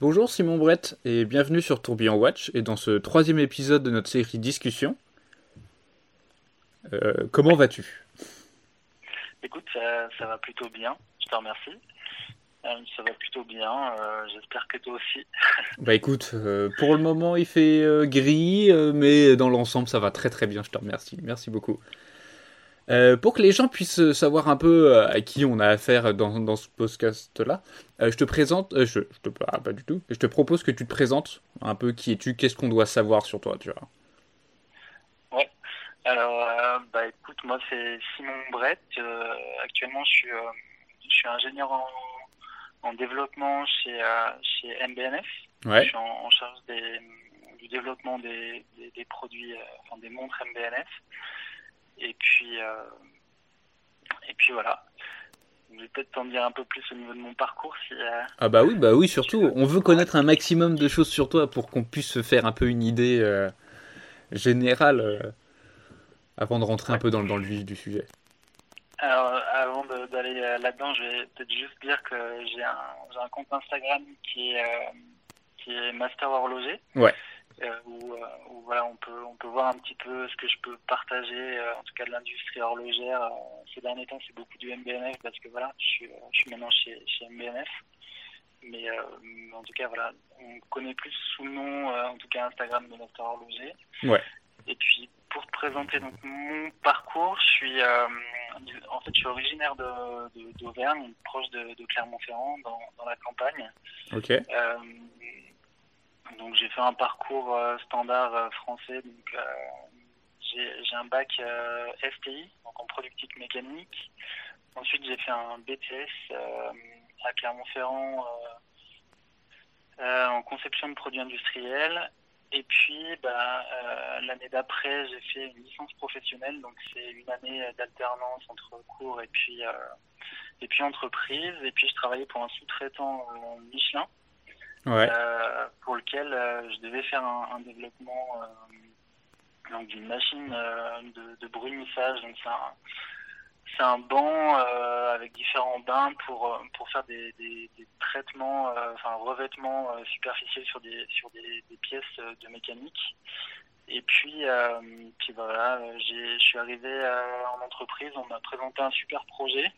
Bonjour Simon Brett et bienvenue sur Tourbillon Watch et dans ce troisième épisode de notre série Discussion. Euh, comment vas-tu? Écoute, ça, va plutôt bien, je te remercie. Euh, ça va plutôt bien, euh, j'espère que toi aussi. bah écoute, pour le moment il fait gris, mais dans l'ensemble ça va très très bien, je te remercie. Merci beaucoup. Euh, pour que les gens puissent savoir un peu euh, à qui on a affaire dans, dans ce podcast-là, euh, je te présente, je, je, te parle pas du tout, je te propose que tu te présentes un peu qui es-tu, qu'est-ce qu'on doit savoir sur toi, tu vois. Ouais, alors bah écoute, moi c'est Simon Brett, actuellement je suis, je suis ingénieur en, en développement chez, chez MBNF, ouais. je suis en, charge des, du développement des, des, des produits, enfin des montres MBNF. Et puis, euh, et puis voilà. Je vais peut-être t'en dire un peu plus au niveau de mon parcours. Si, euh, ah bah oui, bah oui, surtout. On veut connaître un maximum de choses sur toi pour qu'on puisse se faire un peu une idée euh, générale avant de rentrer un peu dans, dans, le vif du sujet. Alors, avant d'aller là-dedans, je vais peut-être juste dire que j'ai un, un, compte Instagram qui est, qui est Master Horloger. Ouais. Euh, où, euh, où, voilà, on peut, on peut voir un petit peu ce que je peux partager, euh, en tout cas de l'industrie horlogère. ces derniers temps, c'est beaucoup du MBNF parce que voilà, je suis, je suis maintenant chez, chez MBNF. Mais en tout cas, voilà, on connaît plus sous le nom, en tout cas Instagram de notre horloger. Ouais. Et puis, pour te présenter donc mon parcours, je suis, en fait, je suis originaire d'Auvergne, de, proche de, de Clermont-Ferrand, dans, dans, la campagne. Ok. Donc j'ai fait un parcours euh, standard euh, français. Donc euh, j'ai un bac FTI, donc en productique mécanique. Ensuite j'ai fait un BTS à Clermont-Ferrand en conception de produits industriels. Et puis, bah, euh, l'année d'après, j'ai fait une licence professionnelle, donc c'est une année d'alternance entre cours et puis euh, et puis entreprise. Et puis, je travaillais pour un sous-traitant Michelin euh, pour lequel euh, je devais faire un, développement euh, donc d'une machine euh, de, de brunissage. Donc c'est un, c'est un banc avec différents bains pour pour faire des, traitements, enfin revêtements superficiels sur des sur des, pièces de mécanique. Et puis, euh, puis voilà, je suis arrivé euh, en entreprise, on m'a présenté un super projet.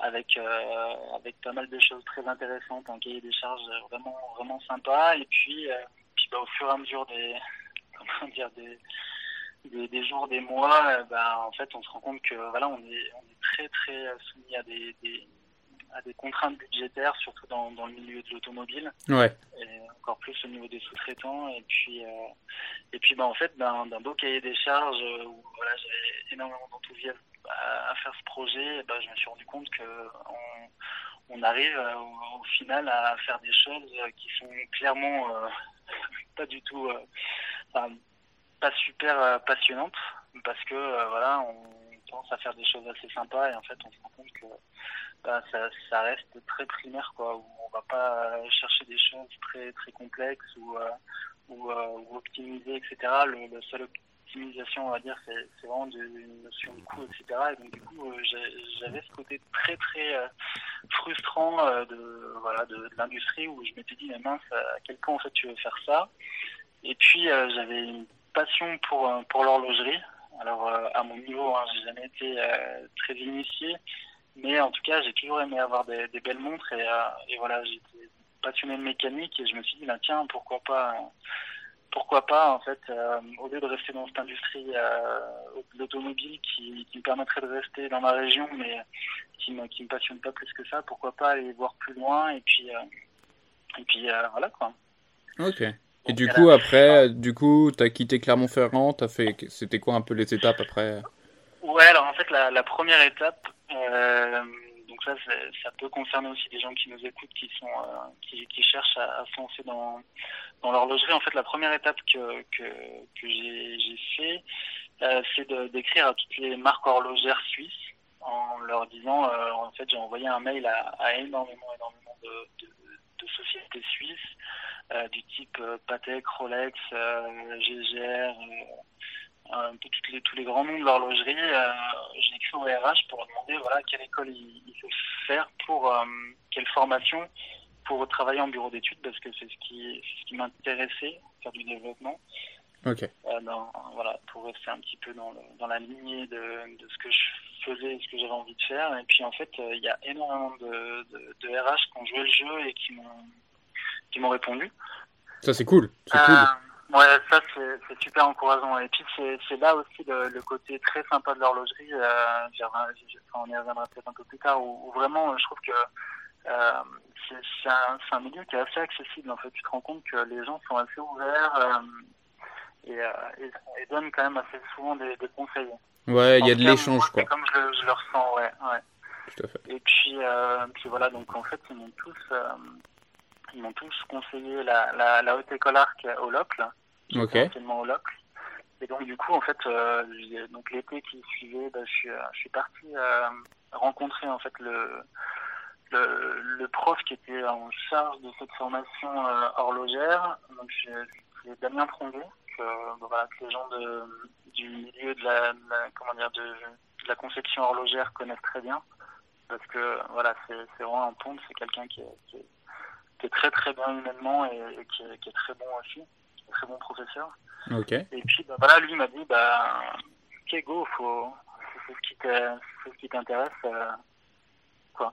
Euh, avec euh, avec pas mal de choses très intéressantes, un cahier des charges vraiment vraiment sympa. Et puis, euh, puis bah, au fur et à mesure des comment dire des des, des jours, des mois, bah, en fait, on se rend compte que voilà, on est on est très très soumis à des, des à des contraintes budgétaires, surtout dans, dans le milieu de l'automobile. Ouais. Et encore plus au niveau des sous-traitants. Et puis, euh, et puis, bah, en fait, d'un beau cahier des charges où voilà, j'avais énormément d'enthousiasme à, faire ce projet, bah, je me suis rendu compte que on, arrive euh, au, final à faire des choses qui sont clairement euh, pas du tout, euh, pas super passionnantes, parce que voilà, on commence à faire des choses assez sympas et en fait, on se rend compte que bah, ça, reste très primaire, quoi. Où on va pas chercher des choses très très complexes ou ou, ou optimiser, etc. Le, le seul optimisation, on va dire, c'est vraiment une notion de coût, etc. Et donc, du coup, euh, j'avais ce côté très, très euh, frustrant euh, de, voilà, de, l'industrie où je m'étais dit, mais mince, à quel point, en fait, tu veux faire ça? Et puis, j'avais une passion pour, pour l'horlogerie. Alors, à mon niveau, hein, j'ai jamais été très initié, mais en tout cas, j'ai toujours aimé avoir des, belles montres et, et voilà, j'étais passionné de mécanique et je me suis dit, bah, tiens, pourquoi pas pourquoi pas en fait euh, au lieu de rester dans cette industrie euh, de l'automobile qui, qui, me permettrait de rester dans ma région mais qui qui me passionne pas plus que ça pourquoi pas aller voir plus loin et puis euh, et puis voilà quoi. Ok. Et du coup après du coup t'as quitté Clermont-Ferrand t'as fait c'était quoi un peu les étapes après? Ouais alors en fait la, la première étape euh, ça, peut concerner aussi des gens qui nous écoutent, qui sont, euh, qui, cherchent à, se lancer dans, dans l'horlogerie. En fait, la première étape que que, j'ai fait, euh, c'est d'écrire à toutes les marques horlogères suisses en leur disant, euh, en fait, j'ai envoyé un mail à, énormément, énormément de, de, sociétés suisses du type Patek, Rolex, GGR un peu les, tous les grands noms de l'horlogerie, au RH pour demander voilà quelle école il, il faut faire pour euh, quelle formation pour travailler en bureau d'études parce que c'est ce qui, ce qui m'intéressait, faire du développement. Ok. Euh, dans, voilà, pour rester un petit peu dans, le, dans la lignée de, de, ce que je faisais et ce que j'avais envie de faire. Et puis en fait, euh, il y a énormément de, de, de, RH qui ont joué le jeu et qui m'ont qui m'ont répondu. Ça c'est cool. C'est cool. Ouais, ça c'est super encourageant. Et puis c'est là aussi le, le, côté très sympa de l'horlogerie. Euh, on y reviendra peut-être un peu plus tard. Où, où, vraiment, je trouve que euh, c'est un, un, milieu qui est assez accessible. En fait, tu te rends compte que les gens sont assez ouverts euh, et, euh, et, et, donnent quand même assez souvent des, des conseils. Ouais, il y a de l'échange, quoi. Comme je le, je le ressens, ouais. ouais. Tout à fait. Et puis, euh, puis voilà, donc en fait, ils m'ont tous ils m'ont tous conseillé la, la, la haute école arc au Locle, Ok. au Locle. Et donc du coup, en fait, euh, donc l'été qui suivait, bah, je, suis, je suis parti euh, rencontrer en fait le, le, le prof qui était en charge de cette formation euh, horlogère. Donc c'est Damien Tronguet, que, bon, voilà, que les gens de, du milieu de la, de la comment dire de, de, la conception horlogère connaissent très bien, parce que voilà, c'est vraiment un pont, c'est quelqu'un qui qui est qui est très très bien humainement et, et qui, est, qui, est, très bon aussi, très bon professeur. Et puis bah, voilà, lui m'a dit bah ok go, faut c'est ce qui t'intéresse euh, quoi.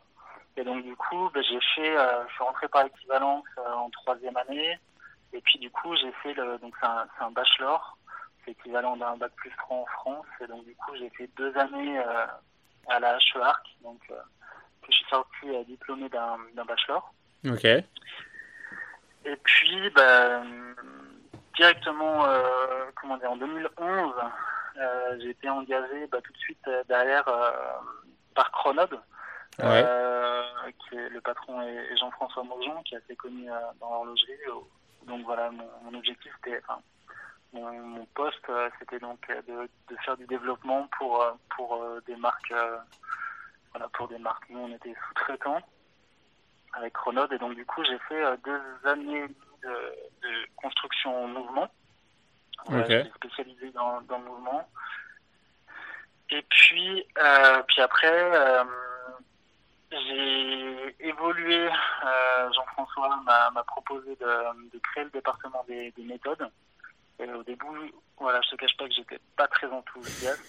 Et donc du coup bah, j'ai fait, euh, je suis rentré par équivalence euh, en troisième année et puis du coup j'ai fait le donc c'est un, un, bachelor, c'est équivalent d'un bac plus 3 en France et donc du coup j'ai fait deux années à la HEARC donc je suis sorti diplômé d'un bachelor. Ok. Et puis, bah, directement, euh, comment dire, en 2011, euh, j'ai été engagé bah, tout de suite derrière euh, par Chronob, ouais. qui est le patron est Jean-François Maujon, qui est assez connu dans l'horlogerie. Donc voilà, mon, mon objectif était, enfin, mon, mon, poste, c'était donc de, de, faire du développement pour pour des marques, voilà, pour des marques. Nous, on était sous-traitants avec Chronode. Et donc, du coup, j'ai fait euh, deux années de, de construction en mouvement. Okay. J'ai spécialisé dans, dans, le mouvement. Et puis, euh, puis après, euh, j'ai évolué. Jean-François m'a proposé de, de, créer le département des, des, méthodes. Et au début, voilà, je te cache pas que j'étais pas très enthousiaste.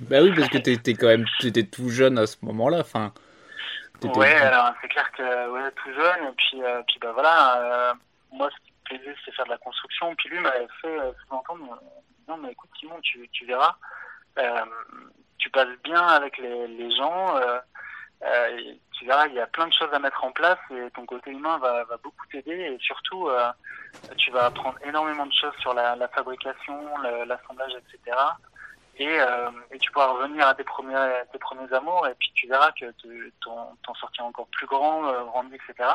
Bah oui, parce que tu étais quand même étais tout jeune à ce moment-là. Enfin, Ouais, alors c'est clair que ouais, tout jeune, et puis, euh, puis bah voilà, euh, moi ce qui me plaisait c'était faire de la construction, puis lui m'avait fait euh, sous-entendre, non mais écoute Simon, tu, tu verras, euh, tu passes bien avec les, les gens, euh, tu verras, il y a plein de choses à mettre en place, et ton côté humain va, va beaucoup t'aider, et surtout tu vas apprendre énormément de choses sur la, la fabrication, l'assemblage, etc et, euh, et tu pourras revenir à tes premiers, tes premiers amours et puis tu verras que t'en sortiras encore plus grand, euh, grandi, etc.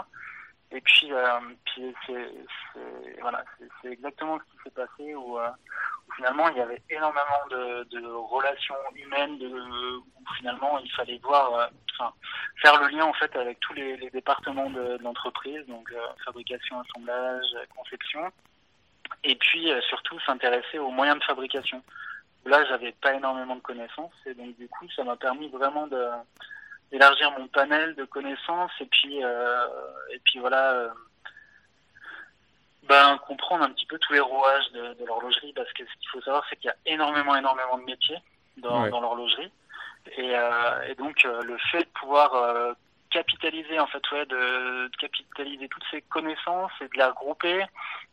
Et puis, euh, c'est voilà, exactement ce qui s'est passé où, euh, où, finalement il y avait énormément de, relations humaines, où finalement il fallait voir, faire le lien en fait avec tous les, départements de, l'entreprise, donc fabrication, assemblage, conception, et puis surtout s'intéresser aux moyens de fabrication là j'avais pas énormément de connaissances et donc du coup ça m'a permis vraiment de d'élargir mon panel de connaissances et puis euh, et puis voilà euh, ben comprendre un petit peu tous les rouages de, de l'horlogerie parce que ce qu'il faut savoir c'est qu'il y a énormément énormément de métiers dans, ouais. dans l'horlogerie et, euh, et donc le fait de pouvoir capitaliser en fait ouais de, capitaliser toutes ces connaissances et de les regrouper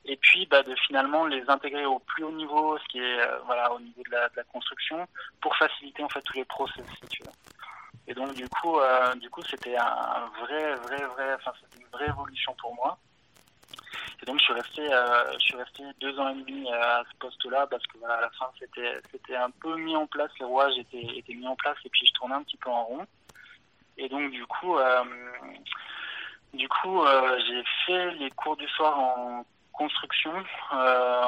et puis bah, de finalement les intégrer au plus haut niveau ce qui est euh, voilà au niveau de la, la, construction pour faciliter en fait tous les process et donc du coup euh, du coup c'était un vrai vrai vrai enfin c'était une vraie évolution pour moi. Et donc je suis resté euh, je suis resté deux ans et demi à ce poste là parce que à la fin c'était c'était un peu mis en place. Les rouages étaient étaient mis en place et puis je tournais un petit peu en rond et donc du coup, euh, du coup, euh, j'ai fait les cours du soir en construction, euh,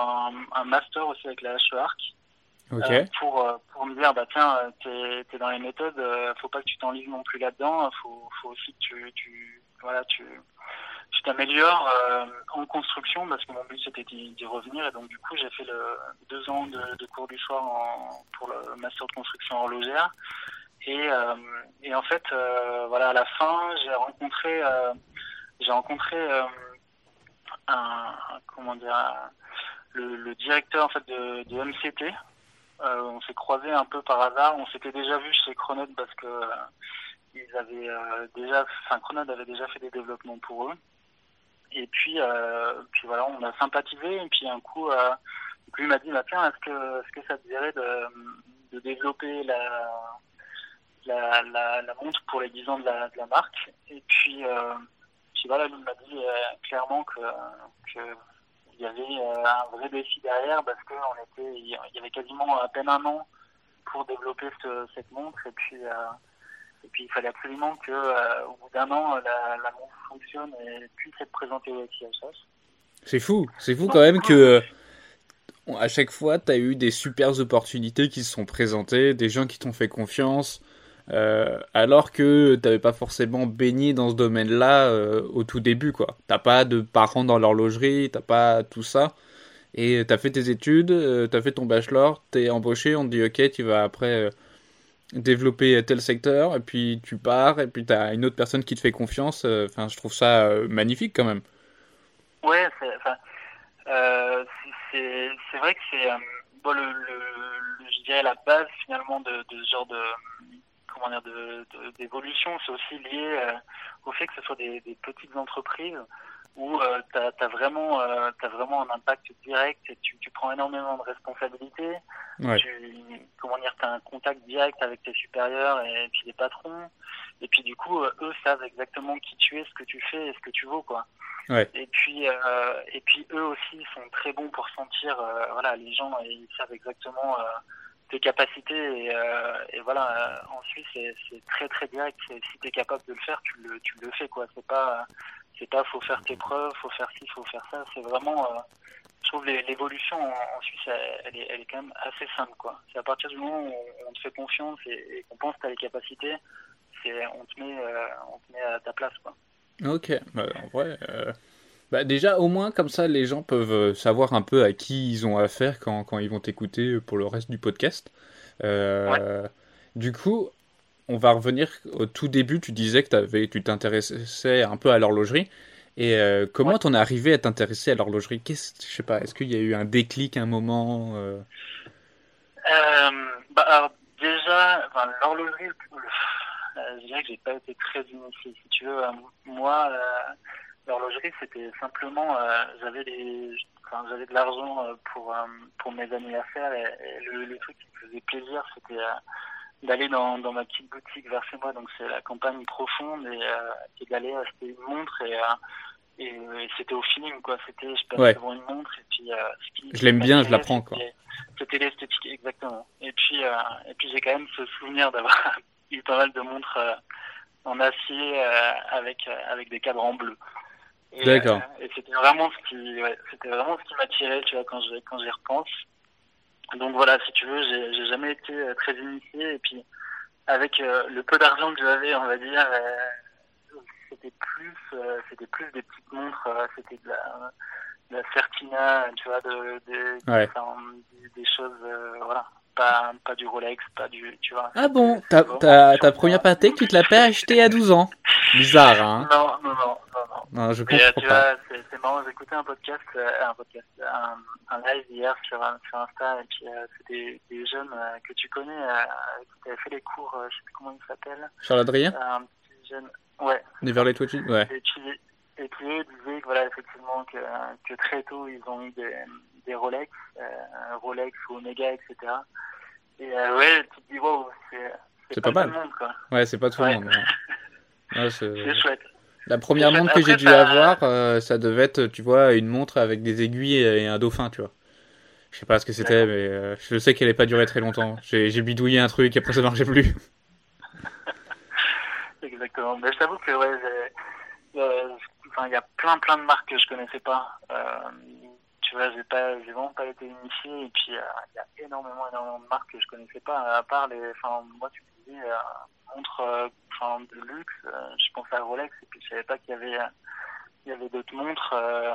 un, master aussi avec la HEARC. Okay. pour pour me dire bah tiens t'es es dans les méthodes faut pas que tu t'enlises non plus là-dedans faut faut aussi que tu tu voilà tu tu t'améliores euh, en construction parce que mon but c'était d'y revenir et donc du coup j'ai fait le deux ans de, de, cours du soir en, pour le master de construction horlogère et, euh, et en fait, euh, voilà, à la fin, j'ai rencontré euh, j'ai rencontré un, comment dire, le, directeur en fait de, de MCT. on s'est croisé un peu par hasard. On s'était déjà vu chez Chronode parce que ils avaient déjà, enfin Chronode avait déjà fait des développements pour eux. Et puis, puis voilà, on a sympathisé. Et puis un coup, lui m'a dit, bah, tiens, est-ce que, est-ce que ça te dirait de, de développer la, la, la, la, montre pour les 10 ans de la, de la marque. Et puis, euh, puis voilà, lui m'a dit euh, clairement que, que il y avait euh, un vrai défi derrière parce que on était, il y avait quasiment à peine un an pour développer ce, cette montre. Et puis et puis il fallait absolument que au bout d'un an la, la montre fonctionne et puisse être présentée au XIHS. C'est fou, c'est fou quand même que à chaque fois, tu as eu des super opportunités qui se sont présentées, des gens qui t'ont fait confiance, euh, alors que tu n'avais pas forcément baigné dans ce domaine-là euh, au tout début. quoi. T'as pas de parents dans l'horlogerie, t'as pas tout ça. Et tu as fait tes études, euh, tu as fait ton bachelor, tu es embauché, on te dit ok, tu vas après développer tel secteur, et puis tu pars, et puis tu as une autre personne qui te fait confiance. Enfin, je trouve ça magnifique quand même. Ouais, c'est vrai que c'est euh, le, je dirais la base finalement de, ce genre de dire d'évolution c'est aussi lié euh, au fait que ce soit des, des petites entreprises où euh, tu as, vraiment euh, as vraiment un impact direct et tu, tu prends énormément de responsabilités ouais. tu comment dire as un contact direct avec tes supérieurs et, puis les patrons et puis du coup eux savent exactement qui tu es ce que tu fais et ce que tu vaux quoi Ouais. Et puis euh, et puis eux aussi sont très bons pour sentir euh, voilà les gens ils savent exactement euh, tes capacités et, euh, voilà en Suisse c'est très très direct. Si tu es capable de le faire tu le fais quoi. C'est pas c'est pas faut faire tes preuves faut faire ci faut faire ça. C'est vraiment je trouve l'évolution en, Suisse elle, est elle est quand même assez simple quoi. C'est à partir du moment où on, te fait confiance et, qu'on pense que tu as les capacités on te met on te met à ta place quoi. Ok, bah, en vrai, euh... bah, déjà au moins comme ça les gens peuvent euh, savoir un peu à qui ils ont affaire quand, quand ils vont t'écouter pour le reste du podcast. Euh... Ouais. Du coup, on va revenir au tout début, tu disais que avais, tu t'intéressais un peu à l'horlogerie. Et euh, comment ouais. t'en es arrivé à t'intéresser à l'horlogerie? Qu'est-ce, je sais pas, est-ce qu'il y a eu un déclic, un moment euh... bah, alors, déjà, enfin, l'horlogerie, euh, je dirais que j'ai pas été très initié. Si tu veux, euh, moi, euh, l'horlogerie, c'était simplement, j'avais des, enfin, j'avais de l'argent pour pour mes anniversaires et, et le, le, truc qui me faisait plaisir, c'était d'aller dans, dans ma petite boutique vers chez moi. Donc c'est la campagne profonde et, et d'aller acheter une montre et et, et c'était au feeling quoi c'était je passais ouais. devant une montre et puis euh, qui je l'aime bien je la prends quoi c'était l'esthétique exactement et puis euh, et puis j'ai quand même ce souvenir d'avoir eu pas mal de montres euh, en acier euh, avec avec des cadres en bleu d'accord. et c'était vraiment ce qui ouais, c'était vraiment ce qui m'attirait tu vois quand je quand j'y repense. Donc voilà si tu veux j'ai j'ai jamais été très initié. Et puis avec le peu d'argent que j'avais on va dire c'était plus euh, c'était plus des petites montres euh, c'était de la de la Certina tu vois de, de ouais. enfin, des, des, choses euh, voilà pas pas du Rolex pas du tu vois. Ah bon ta ta, ta première Patek tu te l'as pas acheté à 12 ans. Bizarre hein. Non non non non non, non je comprends tu pas. vois c'est marrant j'écoutais un podcast un podcast un, un live hier sur sur Insta et puis euh, c'est des, des jeunes euh, que tu connais euh, qui avaient fait les cours je sais plus comment ils s'appellent. Charles Adrien un petit jeune Ouais. Never Let Watch Ouais. Et puis, et puis eux disaient que voilà, effectivement, que, que très tôt, ils ont eu des, des Rolex, euh, Rolex ou Omega, etc. Et euh, ouais, tu te dis, wow, c'est, pas, pas, mal. Tout le monde, quoi. Ouais, c'est pas tout ouais. le monde. Ouais, c'est chouette. La première montre que j'ai dû ça... avoir, euh, ça devait être, tu vois, une montre avec des aiguilles et un dauphin, tu vois. Je sais pas ce que c'était, mais euh, je sais qu'elle n'allait pas duré très longtemps. J'ai bidouillé un truc, après ça marchait plus. Exactement. Mais je t'avoue que ouais, euh, enfin, il y a plein plein de marques que je connaissais pas. Euh, tu vois, j'ai pas, j'ai vraiment pas été initié. Et puis il y a énormément énormément de marques que je connaissais pas. À part les, enfin moi tu me disais euh, montres, enfin de luxe. je pensais à Rolex et puis je savais pas qu'il y avait il y avait d'autres montres euh,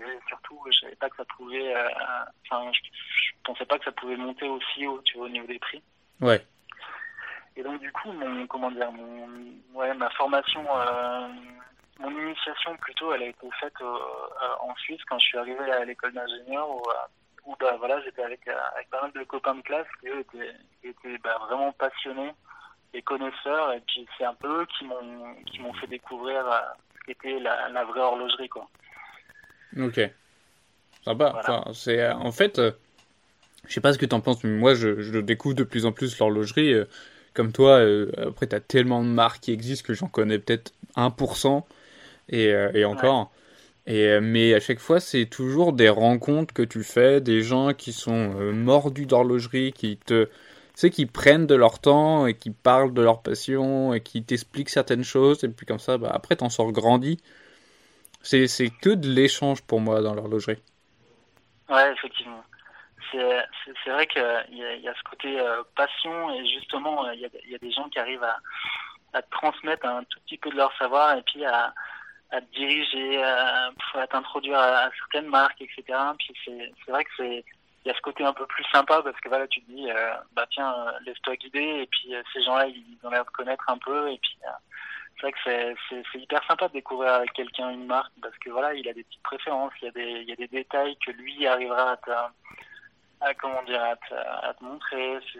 et surtout je savais pas que ça pouvait enfin je, je, pensais pas que ça pouvait monter aussi haut tu vois au niveau des prix ouais et donc du coup mon comment dire mon ouais ma formation euh, mon initiation plutôt, elle a été faite en Suisse quand je suis arrivé à l'école d'ingénieur où, où bah, voilà, j'étais avec, avec pas mal de copains de classe qui eux étaient, étaient bah, vraiment passionnés et connaisseurs et puis c'est un peu eux qui m'ont qui m'ont fait découvrir ce qu'était la, la vraie horlogerie quoi. Ok. Sympa. Enfin, c'est en fait, je sais pas ce que tu en penses, mais moi je, je découvre de plus en plus l'horlogerie. comme toi, après tu as tellement de marques qui existent que j'en connais peut-être 1% et, et encore. Et, mais à chaque fois, c'est toujours des rencontres que tu fais, des gens qui sont mordus d'horlogerie, qui te, sais, qui prennent de leur temps et qui parlent de leur passion et qui t'expliquent certaines choses. Et puis comme ça, bah, après, t'en sors grandi. C'est, c'est que de l'échange pour moi dans l'horlogerie. Ouais, effectivement. C'est, c'est, vrai qu'il y a, y a ce côté euh, passion et justement, il y a, y a des gens qui arrivent à, à transmettre un tout petit peu de leur savoir et puis à, à te diriger, à, à t'introduire à, certaines marques, etc. Puis c'est, c'est vrai que c'est, il y a ce côté un peu plus sympa parce que voilà, tu te dis, euh, bah tiens, euh, laisse-toi guider et puis euh, ces gens-là, ils ont l'air de connaître un peu et puis c'est vrai que c'est, c'est, c'est hyper sympa de découvrir avec quelqu'un une marque parce que voilà, il a des petites préférences, il y a des, il y a des détails que lui arrivera à te, à, comment dire, à te, à te montrer, tu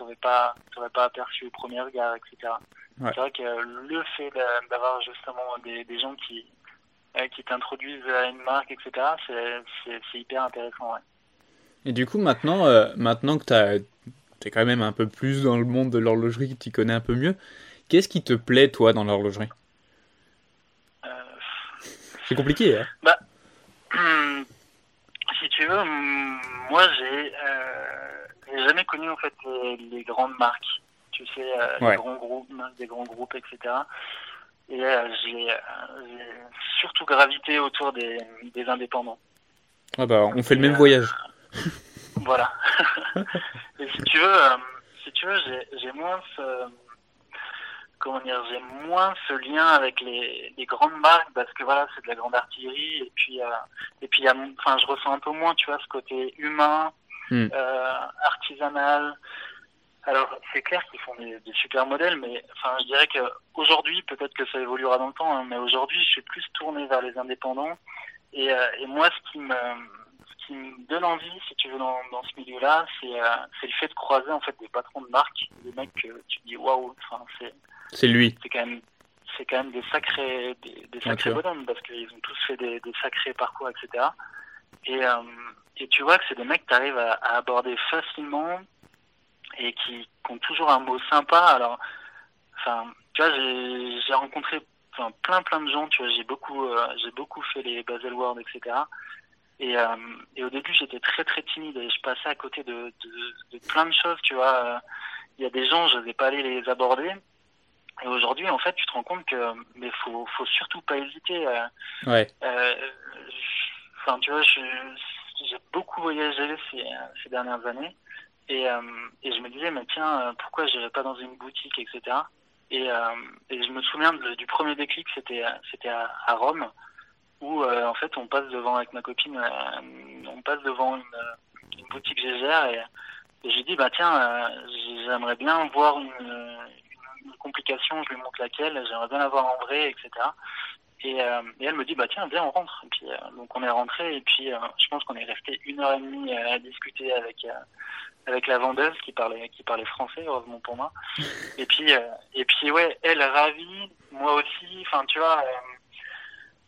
n'aurais pas, t'aurais pas aperçu au premier regard, etc. C'est vrai que le fait d'avoir justement des, des gens qui, qui t'introduisent à une marque, etc., c'est, hyper intéressant, ouais. Et du coup, maintenant, euh, maintenant que tu es quand même un peu plus dans le monde de l'horlogerie, que tu connais un peu mieux, qu'est-ce qui te plaît, toi, dans l'horlogerie? Euh... C'est compliqué, hein bah, Si tu veux, moi, j'ai euh, jamais connu, en fait, les, grandes marques. Tu sais, euh, les grands groupes, des grands groupes, etc. Et j'ai surtout gravité autour des, des indépendants. Ah bah, on fait le même voyage. voilà. et si tu veux, euh, si tu veux, j'ai moins ce, comment dire, j'ai moins ce lien avec les, les grandes marques parce que voilà, c'est de la grande artillerie et puis euh, et puis enfin, je ressens un peu moins, tu vois, ce côté humain, hmm. euh, artisanal. Alors c'est clair qu'ils font des, super modèles, mais enfin je dirais que aujourd'hui peut-être que ça évoluera dans le temps, hein, mais aujourd'hui je suis plus tourné vers les indépendants et, euh, et moi ce qui me qui me donne envie, si tu veux, dans, dans ce milieu-là, c'est euh, le fait de croiser en fait des patrons de marque, des mecs que tu dis waouh, enfin, c'est. C'est lui. C'est quand même, c'est quand même des sacrés, des, des sacrés bonhommes parce qu'ils ont tous fait des, des sacrés parcours, etc. Et, euh, et tu vois que c'est des mecs que tu arrives à, à, aborder facilement et qui, qui, ont toujours un mot sympa. Alors, enfin, tu vois, j'ai rencontré enfin, plein plein de gens. Tu vois, j'ai beaucoup, euh, j'ai beaucoup fait les Baselworld, etc. Et, euh, et au début, j'étais très très timide et je passais à côté de, de, de plein de choses, tu vois. Il y a des gens, je n'osais pas aller les aborder. Et aujourd'hui, en fait, tu te rends compte que mais faut faut surtout pas hésiter. Euh, ouais. Euh, enfin, tu vois, j'ai beaucoup voyagé ces, ces dernières années et, euh, et je me disais, mais tiens, pourquoi j'irais pas dans une boutique, etc. Et, euh, et je me souviens du premier déclic, c'était c'était à, Rome où euh, en fait on passe devant avec ma copine, euh, on passe devant une, une boutique Gégère et, et j'ai dit bah tiens euh, j'aimerais bien voir une, une, complication, je lui montre laquelle, j'aimerais bien la voir en vrai, etc. Et, et, elle me dit bah tiens viens on rentre. Et puis donc on est rentré et puis je pense qu'on est resté une heure et demie à discuter avec avec la vendeuse qui parlait qui parlait français heureusement pour moi. Et puis et puis ouais elle ravie, moi aussi. Enfin tu vois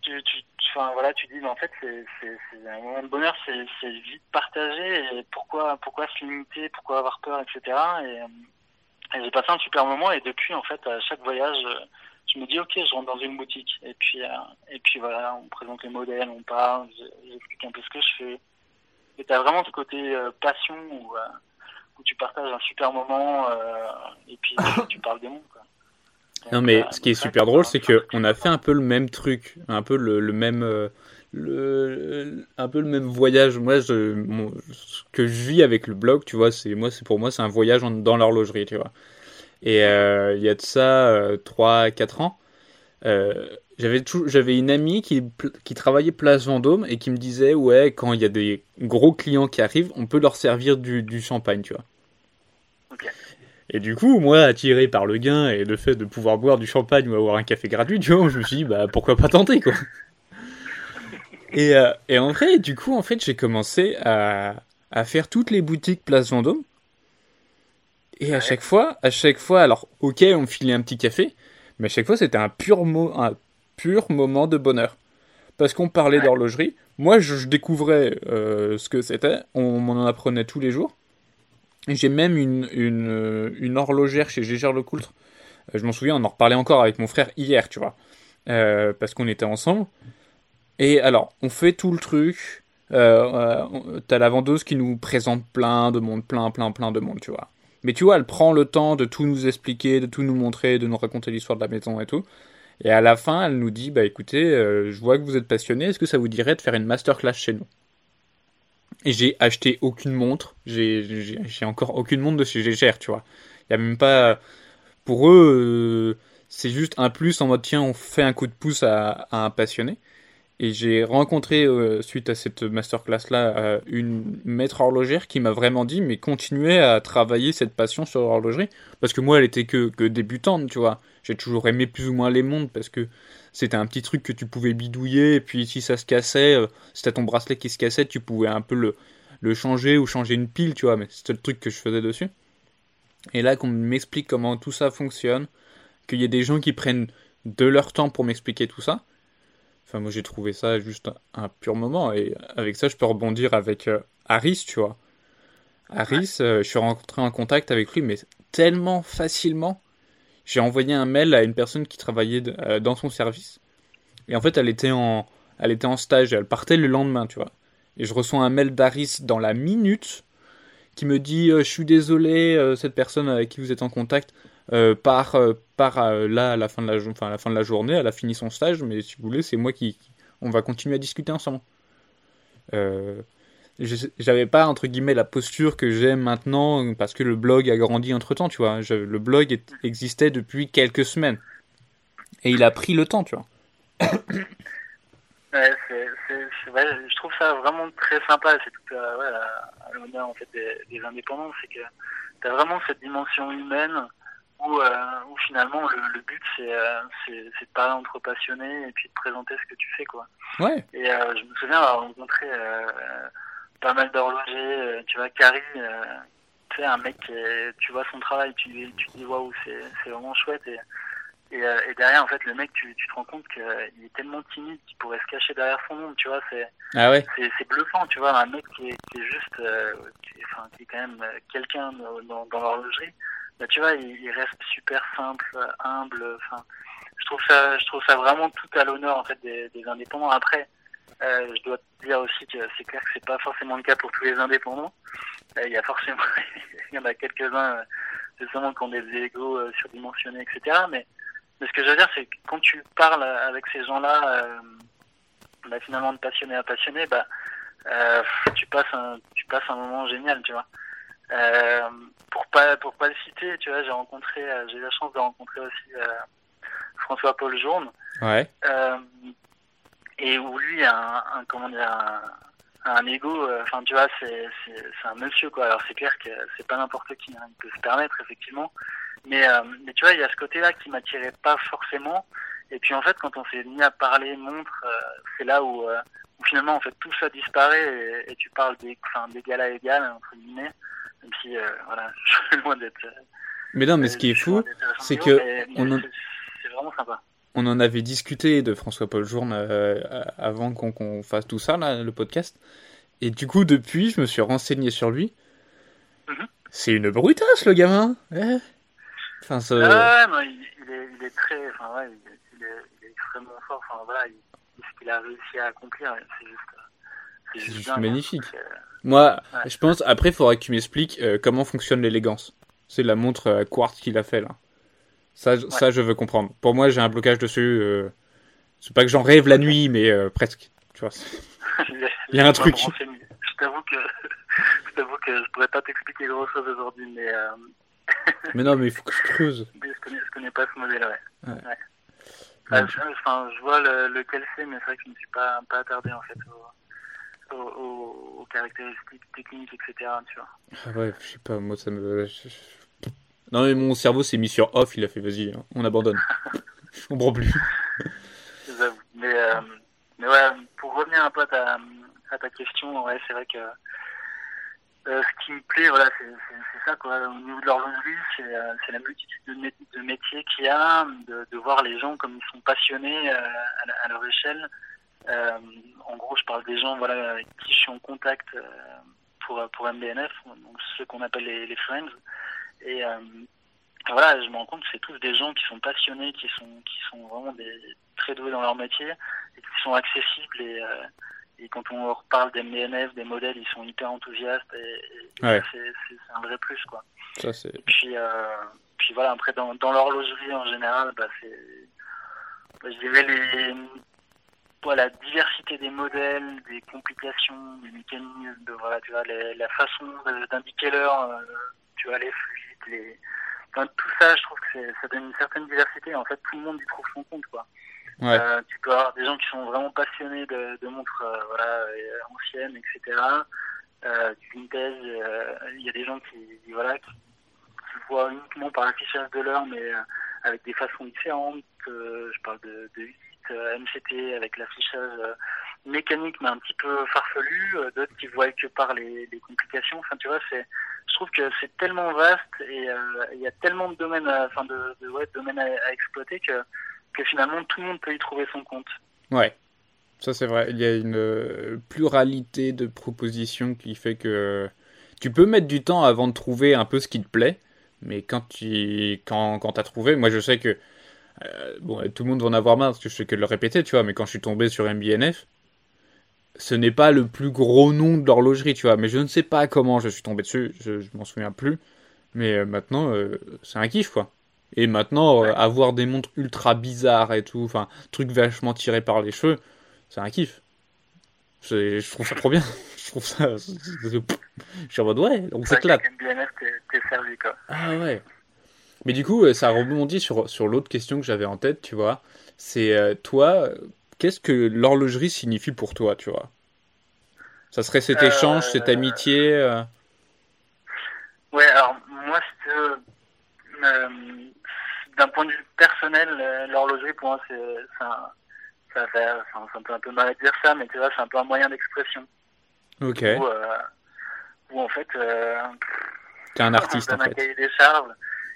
tu, tu, voilà, tu dis, en fait, c'est, un moment de bonheur, c'est, c'est vite partagé. Et pourquoi, pourquoi se limiter, pourquoi avoir peur, etc. Et, et, j'ai passé un super moment. Et depuis, en fait, à chaque voyage, je me dis, ok, je rentre dans une boutique. Et puis, euh, et puis voilà, on présente les modèles, on parle, j'explique un peu ce que je fais. Et t'as vraiment ce côté euh, passion euh, où tu partages un super moment et puis tu, parles des mondes. Quoi. Non, mais ce qui est super drôle, c'est que on a fait un peu le même truc, un peu le, le même, euh, le, un peu le même voyage. Moi, je, ce que je vis avec le blog, tu vois, c'est moi, c'est pour moi, c'est un voyage dans l'horlogerie, tu vois. Et euh, il y a de ça euh, 3-4 ans, euh, j'avais j'avais une amie qui, qui travaillait Place Vendôme et qui me disait ouais, quand il y a des gros clients qui arrivent, on peut leur servir du, du champagne, tu vois. Et du coup, moi, attiré par le gain et le fait de pouvoir boire du champagne ou avoir un café gratuit, tu vois, je me suis dit, bah, pourquoi pas tenter, quoi. Et, euh, et en vrai, du coup, en fait, j'ai commencé à, à faire toutes les boutiques Place Vendôme. Et à chaque fois, à chaque fois, alors, ok, on me filait un petit café, mais à chaque fois, c'était un pur, mo un pur moment de bonheur. Parce qu'on parlait d'horlogerie. Moi, je, je découvrais euh, ce que c'était. On m'en apprenait tous les jours. J'ai même une, euh, une, horlogère chez Gégère Lecoultre. Euh, je m'en souviens, on en reparlait encore avec mon frère hier, tu vois. Euh, parce qu'on était ensemble. Et alors, on fait tout le truc. T'as la vendeuse qui nous présente plein de monde, plein, plein, plein de monde, tu vois. Mais tu vois, elle prend le temps de tout nous expliquer, de tout nous montrer, de nous raconter l'histoire de la maison et tout. Et à la fin, elle nous dit, bah écoutez, je vois que vous êtes passionné, est-ce que ça vous dirait de faire une masterclass chez nous? Et j'ai acheté aucune montre, j'ai encore aucune montre de chez GGR, tu vois. Il y a même pas... Pour eux, euh, c'est juste un plus en mode, tiens, on fait un coup de pouce à, à un passionné. Et j'ai rencontré, euh, suite à cette masterclass-là, euh, une maître horlogère qui m'a vraiment dit, mais continuez à travailler cette passion sur l'horlogerie. Parce que moi, elle était que, que débutante, tu vois. J'ai toujours aimé plus ou moins les montres parce que c'était un petit truc que tu pouvais bidouiller. Et puis si ça se cassait, euh, si c'était ton bracelet qui se cassait, tu pouvais un peu le, le changer ou changer une pile, tu vois. Mais c'était le truc que je faisais dessus. Et là, qu'on m'explique comment tout ça fonctionne, qu'il y a des gens qui prennent de leur temps pour m'expliquer tout ça Enfin, moi, j'ai trouvé ça juste un, pur moment. Et avec ça, je peux rebondir avec euh, Harris, tu vois. Harris, euh, je suis rentré en contact avec lui, mais tellement facilement. J'ai envoyé un mail à une personne qui travaillait euh, dans son service. Et en fait, elle était en, elle était en stage et elle partait le lendemain, tu vois. Et je reçois un mail d'Harris dans la minute qui me dit Je suis désolé, cette personne avec qui vous êtes en contact euh, part, euh, part euh, là à la, fin de la, enfin, à la fin de la journée, elle a fini son stage, mais si vous voulez, c'est moi qui, On va continuer à discuter ensemble. Euh, J'avais pas, entre guillemets, la posture que j'ai maintenant, parce que le blog a grandi entre temps, tu vois. Je, le blog est, existait depuis quelques semaines. Et il a pris le temps, tu vois. Ouais, c'est, c'est, ouais, je trouve ça vraiment très sympa. C'est tout à, ouais, à l'honneur en fait des, des indépendants, c'est que tu as vraiment cette dimension humaine où, euh, où finalement le, le but c'est, euh, c'est, c'est de parler entre passionnés et puis de présenter ce que tu fais quoi. Ouais. Et euh, je me souviens avoir rencontré euh, pas mal d'horlogers, euh, tu vois, Carrie, euh, tu sais, un mec, qui est, tu vois son travail, tu, tu te dis waouh, c'est, c'est vraiment chouette et, et, euh, et, derrière en fait le mec, tu, tu te rends compte qu'il est tellement timide qu'il pourrait se cacher derrière son nom, tu vois, c'est, ah ouais. c'est, bluffant, tu vois, un mec qui est, qui est juste, euh, qui, est, enfin, qui est quand même quelqu'un dans, dans l'horlogerie bah, tu vois, il, il, reste super simple, humble. Enfin, je trouve ça, je trouve ça vraiment tout à l'honneur en fait des, des indépendants. Après, euh, je dois te dire aussi que c'est clair que c'est pas forcément le cas pour tous les indépendants. Euh, il y a forcément, il y en a quelques-uns euh, justement qui ont des égos euh, surdimensionnés, etc. Mais, mais ce que je veux dire, c'est que quand tu parles avec ces gens-là, euh, bah, finalement de passionné à passionné, bah, euh, tu passes un, tu passes un moment génial, tu vois. Euh, pour pas pour pas le citer, tu vois, j'ai rencontré, euh, j'ai eu la chance de rencontrer aussi euh, François Paul Journe. Ouais. Euh, et où lui a un, un comment dire un, un ego, enfin tu vois, c'est un monsieur quoi. Alors c'est clair que c'est pas n'importe qui, hein, il peut se permettre effectivement. Mais euh, mais tu vois, il y a ce côté-là qui m'attirait pas forcément. Et puis en fait, quand on s'est mis à parler montre, c'est là où où finalement en fait tout ça disparaît et, et tu parles des enfin d'égal à égal entre guillemets même si euh, voilà, je suis loin d'être. Mais non, mais ce qui est fou, c'est que mais, mais on en... c'est vraiment sympa. On en avait discuté de François-Paul Journe euh, avant qu'on qu fasse tout ça, là, le podcast. Et du coup, depuis, je me suis renseigné sur lui. Mm -hmm. C'est une brutasse, le gamin. Eh. Enfin, ce... ah, non, il, il, est, il, est, très. Enfin, ouais, il, est, il, extrêmement fort. Enfin, voilà, il, ce qu'il a réussi à accomplir, c'est juste. C'est juste, juste magnifique. Euh... Moi, ouais. je pense, après, il faudra que tu m'expliques euh, comment fonctionne l'élégance. C'est la montre euh, quartz qu'il a fait là. Ça, ouais. ça, je veux comprendre. Pour moi, j'ai un blocage dessus. Euh... C'est pas que j'en rêve la nuit, mais euh, presque. Tu vois. Il y a un truc. Je t'avoue que je t'avoue que je pourrais pas t'expliquer grand chose aujourd'hui, mais. Euh... mais non, mais il faut que je creuse. Mais je connais, je connais pas ce modèle, ouais. ouais. ouais. Enfin, je, enfin, je vois le, lequel c'est, mais c'est vrai que je ne suis pas, pas attardé en fait au, aux, aux, aux, caractéristiques techniques, etc. Tu vois. Ah ouais, je sais pas, moi ça me. Non, mais mon cerveau s'est mis sur off, il a fait vas-y, hein, on abandonne. Je comprends plus. Mais, euh, mais ouais, pour revenir un peu à ta, à ta question, ouais, c'est vrai que euh, ce qui me plaît, voilà, c'est ça, quoi. Au niveau de l'horlogerie, c'est euh, la multitude de, de métiers qu'il y a, de, de, voir les gens comme ils sont passionnés euh, à, à, leur échelle. En gros, je parle des gens, voilà, avec qui je suis en contact pour pour MBNF, donc ceux qu'on appelle les, les friends. Et voilà, je me rends compte que c'est tous des gens qui sont passionnés, qui sont qui sont vraiment des très doués dans leur métier et qui sont accessibles et et quand on leur parle des MNF, des modèles, ils sont hyper enthousiastes et, c'est un vrai plus quoi. Ça, c'est... puis, euh, puis voilà, après dans, dans l'horlogerie en général, bah, c'est, bah, je dirais les, voilà, la diversité des modèles, des complications, des mécanismes, de, voilà, tu vois, la façon d'indiquer l'heure, euh, tu vois, les fluides, les, enfin, tout ça, je trouve que ça donne une certaine diversité. En fait, tout le monde y trouve son compte quoi. Euh, tu peux avoir des gens qui sont vraiment passionnés de, de montres euh, voilà, euh, anciennes, etc. Euh, du vintage. Il y a des gens qui, voilà, qui, voient uniquement par l'affichage de l'heure, mais avec des façons différentes. je parle de, de 8 MCT avec l'affichage mécanique, mais un petit peu farfelu. D'autres qui voient que par les, les complications. Enfin, tu vois, c'est je trouve que c'est tellement vaste et il y a tellement de domaines, enfin de, domaines à, à, exploiter que finalement tout le monde peut y trouver son compte. Ouais, ça c'est vrai. Il y a une euh, pluralité de propositions qui fait que tu peux mettre du temps avant de trouver un peu ce qui te plaît, mais quand tu quand, quand as trouvé, moi je sais que euh, bon, tout le monde va en avoir marre parce que je fais que de le répéter, tu vois, mais quand je suis tombé sur MBNF, ce n'est pas le plus gros nom de l'horlogerie, tu vois, mais je ne sais pas comment je suis tombé dessus, je, je m'en souviens plus, mais euh, maintenant c'est un kiff quoi. Et maintenant, euh, avoir des montres ultra bizarres et tout, enfin, trucs vachement tirés par les cheveux, c'est un kiff. Je trouve ça trop bien. je trouve ça. Je suis en mode ouais, on s'éclate. Ah ouais. Mais du coup, euh, ça rebondit sur, sur l'autre question que j'avais en tête, tu vois. C'est euh, toi, qu'est-ce que l'horlogerie signifie pour toi, tu vois? Ça serait cet échange, cette amitié Ouais, alors moi, c'est d'un point de vue personnel, euh, l'horlogerie pour moi c'est un, ça fait, un peu un peu mal à dire ça, mais tu vois c'est un peu un moyen d'expression. Ok. Où, euh, où en fait. Euh, T'es un artiste en fait. cahier des charges.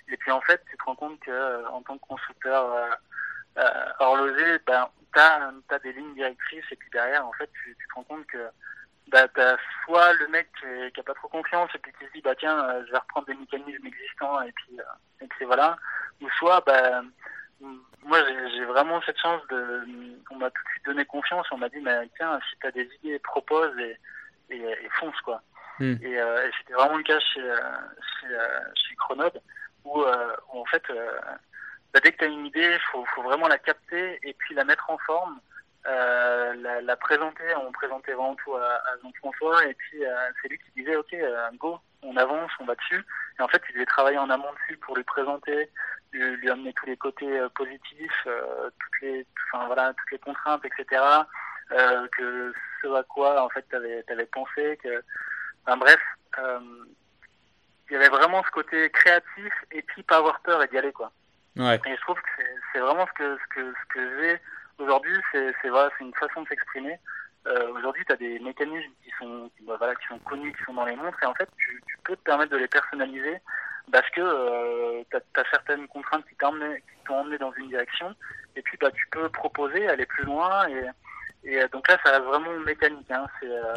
Et puis en fait, tu te rends compte que euh, en tant que constructeur euh, horloger, ben t'as as des lignes directrices et puis derrière en fait tu, tu te rends compte que bah, t'as soit le mec qui, qui, a pas trop confiance et puis qui se dit bah tiens euh, je vais reprendre des mécanismes existants et puis euh, et puis voilà ou soit bah moi j'ai vraiment cette chance de on m'a tout de suite donné confiance on m'a dit mais tiens si t'as des idées propose et, et, et fonce quoi mm. et, euh, et c'était vraiment le cas chez chez, chez Chronode où, où en fait bah, dès que t'as une idée faut faut vraiment la capter et puis la mettre en forme euh, la, la, présenter, on présentait vraiment tout à, à Jean-François, et puis euh, c'est lui qui disait, ok, euh, go, on avance, on va dessus. Et en fait, il devait travailler en amont dessus pour lui présenter, lui, lui amener tous les côtés euh, positifs, euh, toutes les, enfin voilà, toutes les contraintes, etc. que ce à quoi en fait t'avais avais pensé, que, enfin bref, il y avait vraiment ce côté créatif et puis pas avoir peur et d'y aller quoi. Ouais. Et je trouve que c'est vraiment ce que ce que ce que j'ai Aujourd'hui, c'est voilà, une façon de s'exprimer. Euh, Aujourd'hui, tu as des mécanismes qui sont bah, voilà, qui sont connus, qui sont dans les montres, et en fait, tu, tu peux te permettre de les personnaliser parce que euh, tu as, certaines contraintes qui t'ont emmené, dans une direction, et puis bah, tu peux proposer, aller plus loin, et, et donc là, ça reste vraiment mécanique. Hein, euh,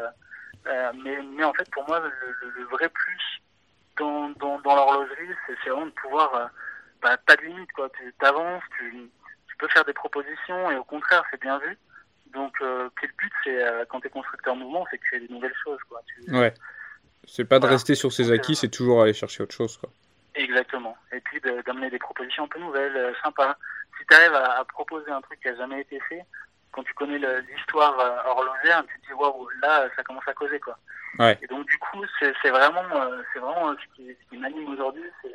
euh, mais, mais en fait, pour moi, le, le, vrai plus dans, dans, dans l'horlogerie, c'est vraiment de pouvoir, euh, bah, pas de limite, quoi. Tu avances, tu peux faire des propositions et au contraire, c'est bien vu. Donc, euh, le but, c'est euh, quand tu es constructeur mouvement, c'est de créer des nouvelles choses. Quoi. Tu... Ouais. C'est pas de rester sur ses acquis, c'est toujours aller chercher autre chose. Quoi. Exactement. Et puis d'amener des propositions un peu nouvelles, euh, sympas. Si tu arrives à, à, proposer un truc qui a jamais été fait, quand tu connais l'histoire euh, horlogère, tu te dis waouh, là, ça commence à causer. quoi. Ouais. Et donc, du coup, c'est vraiment, euh, c'est vraiment ce qui, ce qui m'anime aujourd'hui. C'est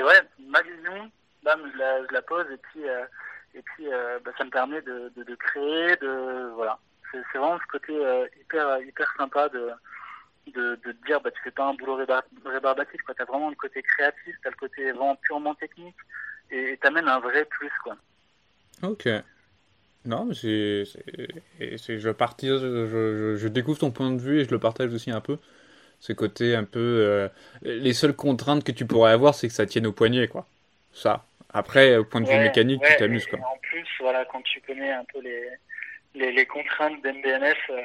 vrai, ma vision, je la, je pose et puis et puis euh, bah, ça me permet de, créer, de voilà. C'est vraiment ce côté euh, hyper hyper sympa de de, dire, bah, tu fais pas un boulot rébarbatif, quoi. T'as vraiment le côté créatif, t'as le côté vraiment purement technique, et t'amènes un vrai plus, quoi. Ok. Non, mais c'est, c'est, je partage, je, je, découvre ton point de vue et je le partage aussi un peu. Ce côté un peu, euh, les seules contraintes que tu pourrais avoir, c'est que ça tienne au poignet, quoi. Ça. Après, au point de vue mécanique, tu t'amuses, quoi. En plus, voilà, quand tu connais un peu les, les, les contraintes d'MBNF, euh,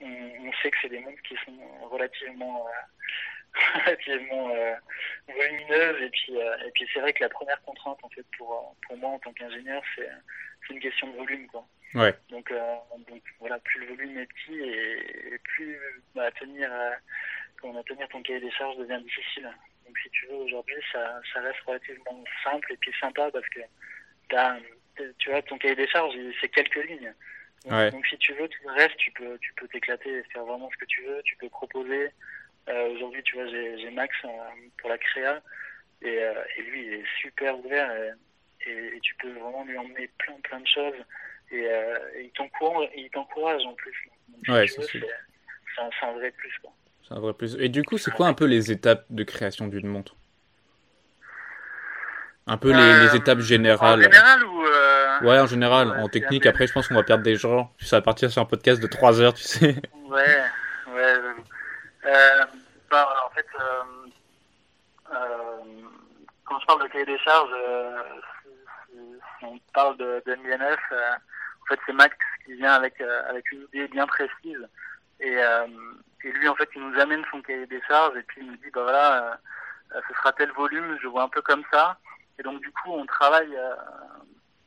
on, sait que c'est des montres qui sont relativement, euh, relativement euh, volumineuses. Et puis, euh, et puis c'est vrai que la première contrainte, en fait, pour, pour moi en tant qu'ingénieur, c'est une question de volume, quoi. Ouais. Donc, donc voilà, plus le volume est petit et, plus bah, tenir, comment, tenir ton cahier des charges devient difficile. Donc si tu veux, aujourd'hui, ça, ça reste relativement simple et puis sympa parce que as, tu vois, ton cahier des charges, c'est quelques lignes. Donc, si tu veux, tout le reste, tu peux, tu peux t'éclater et faire vraiment ce que tu veux. Tu peux proposer. Euh, Aujourd'hui, tu vois, j'ai Max euh, pour la créa et, euh, et, lui, il est super ouvert et, et, tu peux vraiment lui emmener plein, plein de choses et, euh, il t'encourage en plus. ouais, c'est un, un, vrai plus. C'est un vrai plus. Et du coup, c'est quoi un peu les étapes de création d'une montre? Un peu les, les, euh, étapes générales. En général ou Ouais, en général, en technique, après, je pense qu'on va perdre des gens. Ça va partir sur un podcast de 3 heures, tu sais. Ouais, ouais. Euh, bah, en fait, euh, euh, quand je parle de cahier des charges, euh, si, si, on parle de, de MBNF, euh, en fait, c'est Max qui vient avec, avec une idée bien précise. Et, et lui, en fait, il nous amène son cahier des charges et puis il nous dit, bah voilà, ce sera tel volume, je vois un peu comme ça. Et donc, du coup, on travaille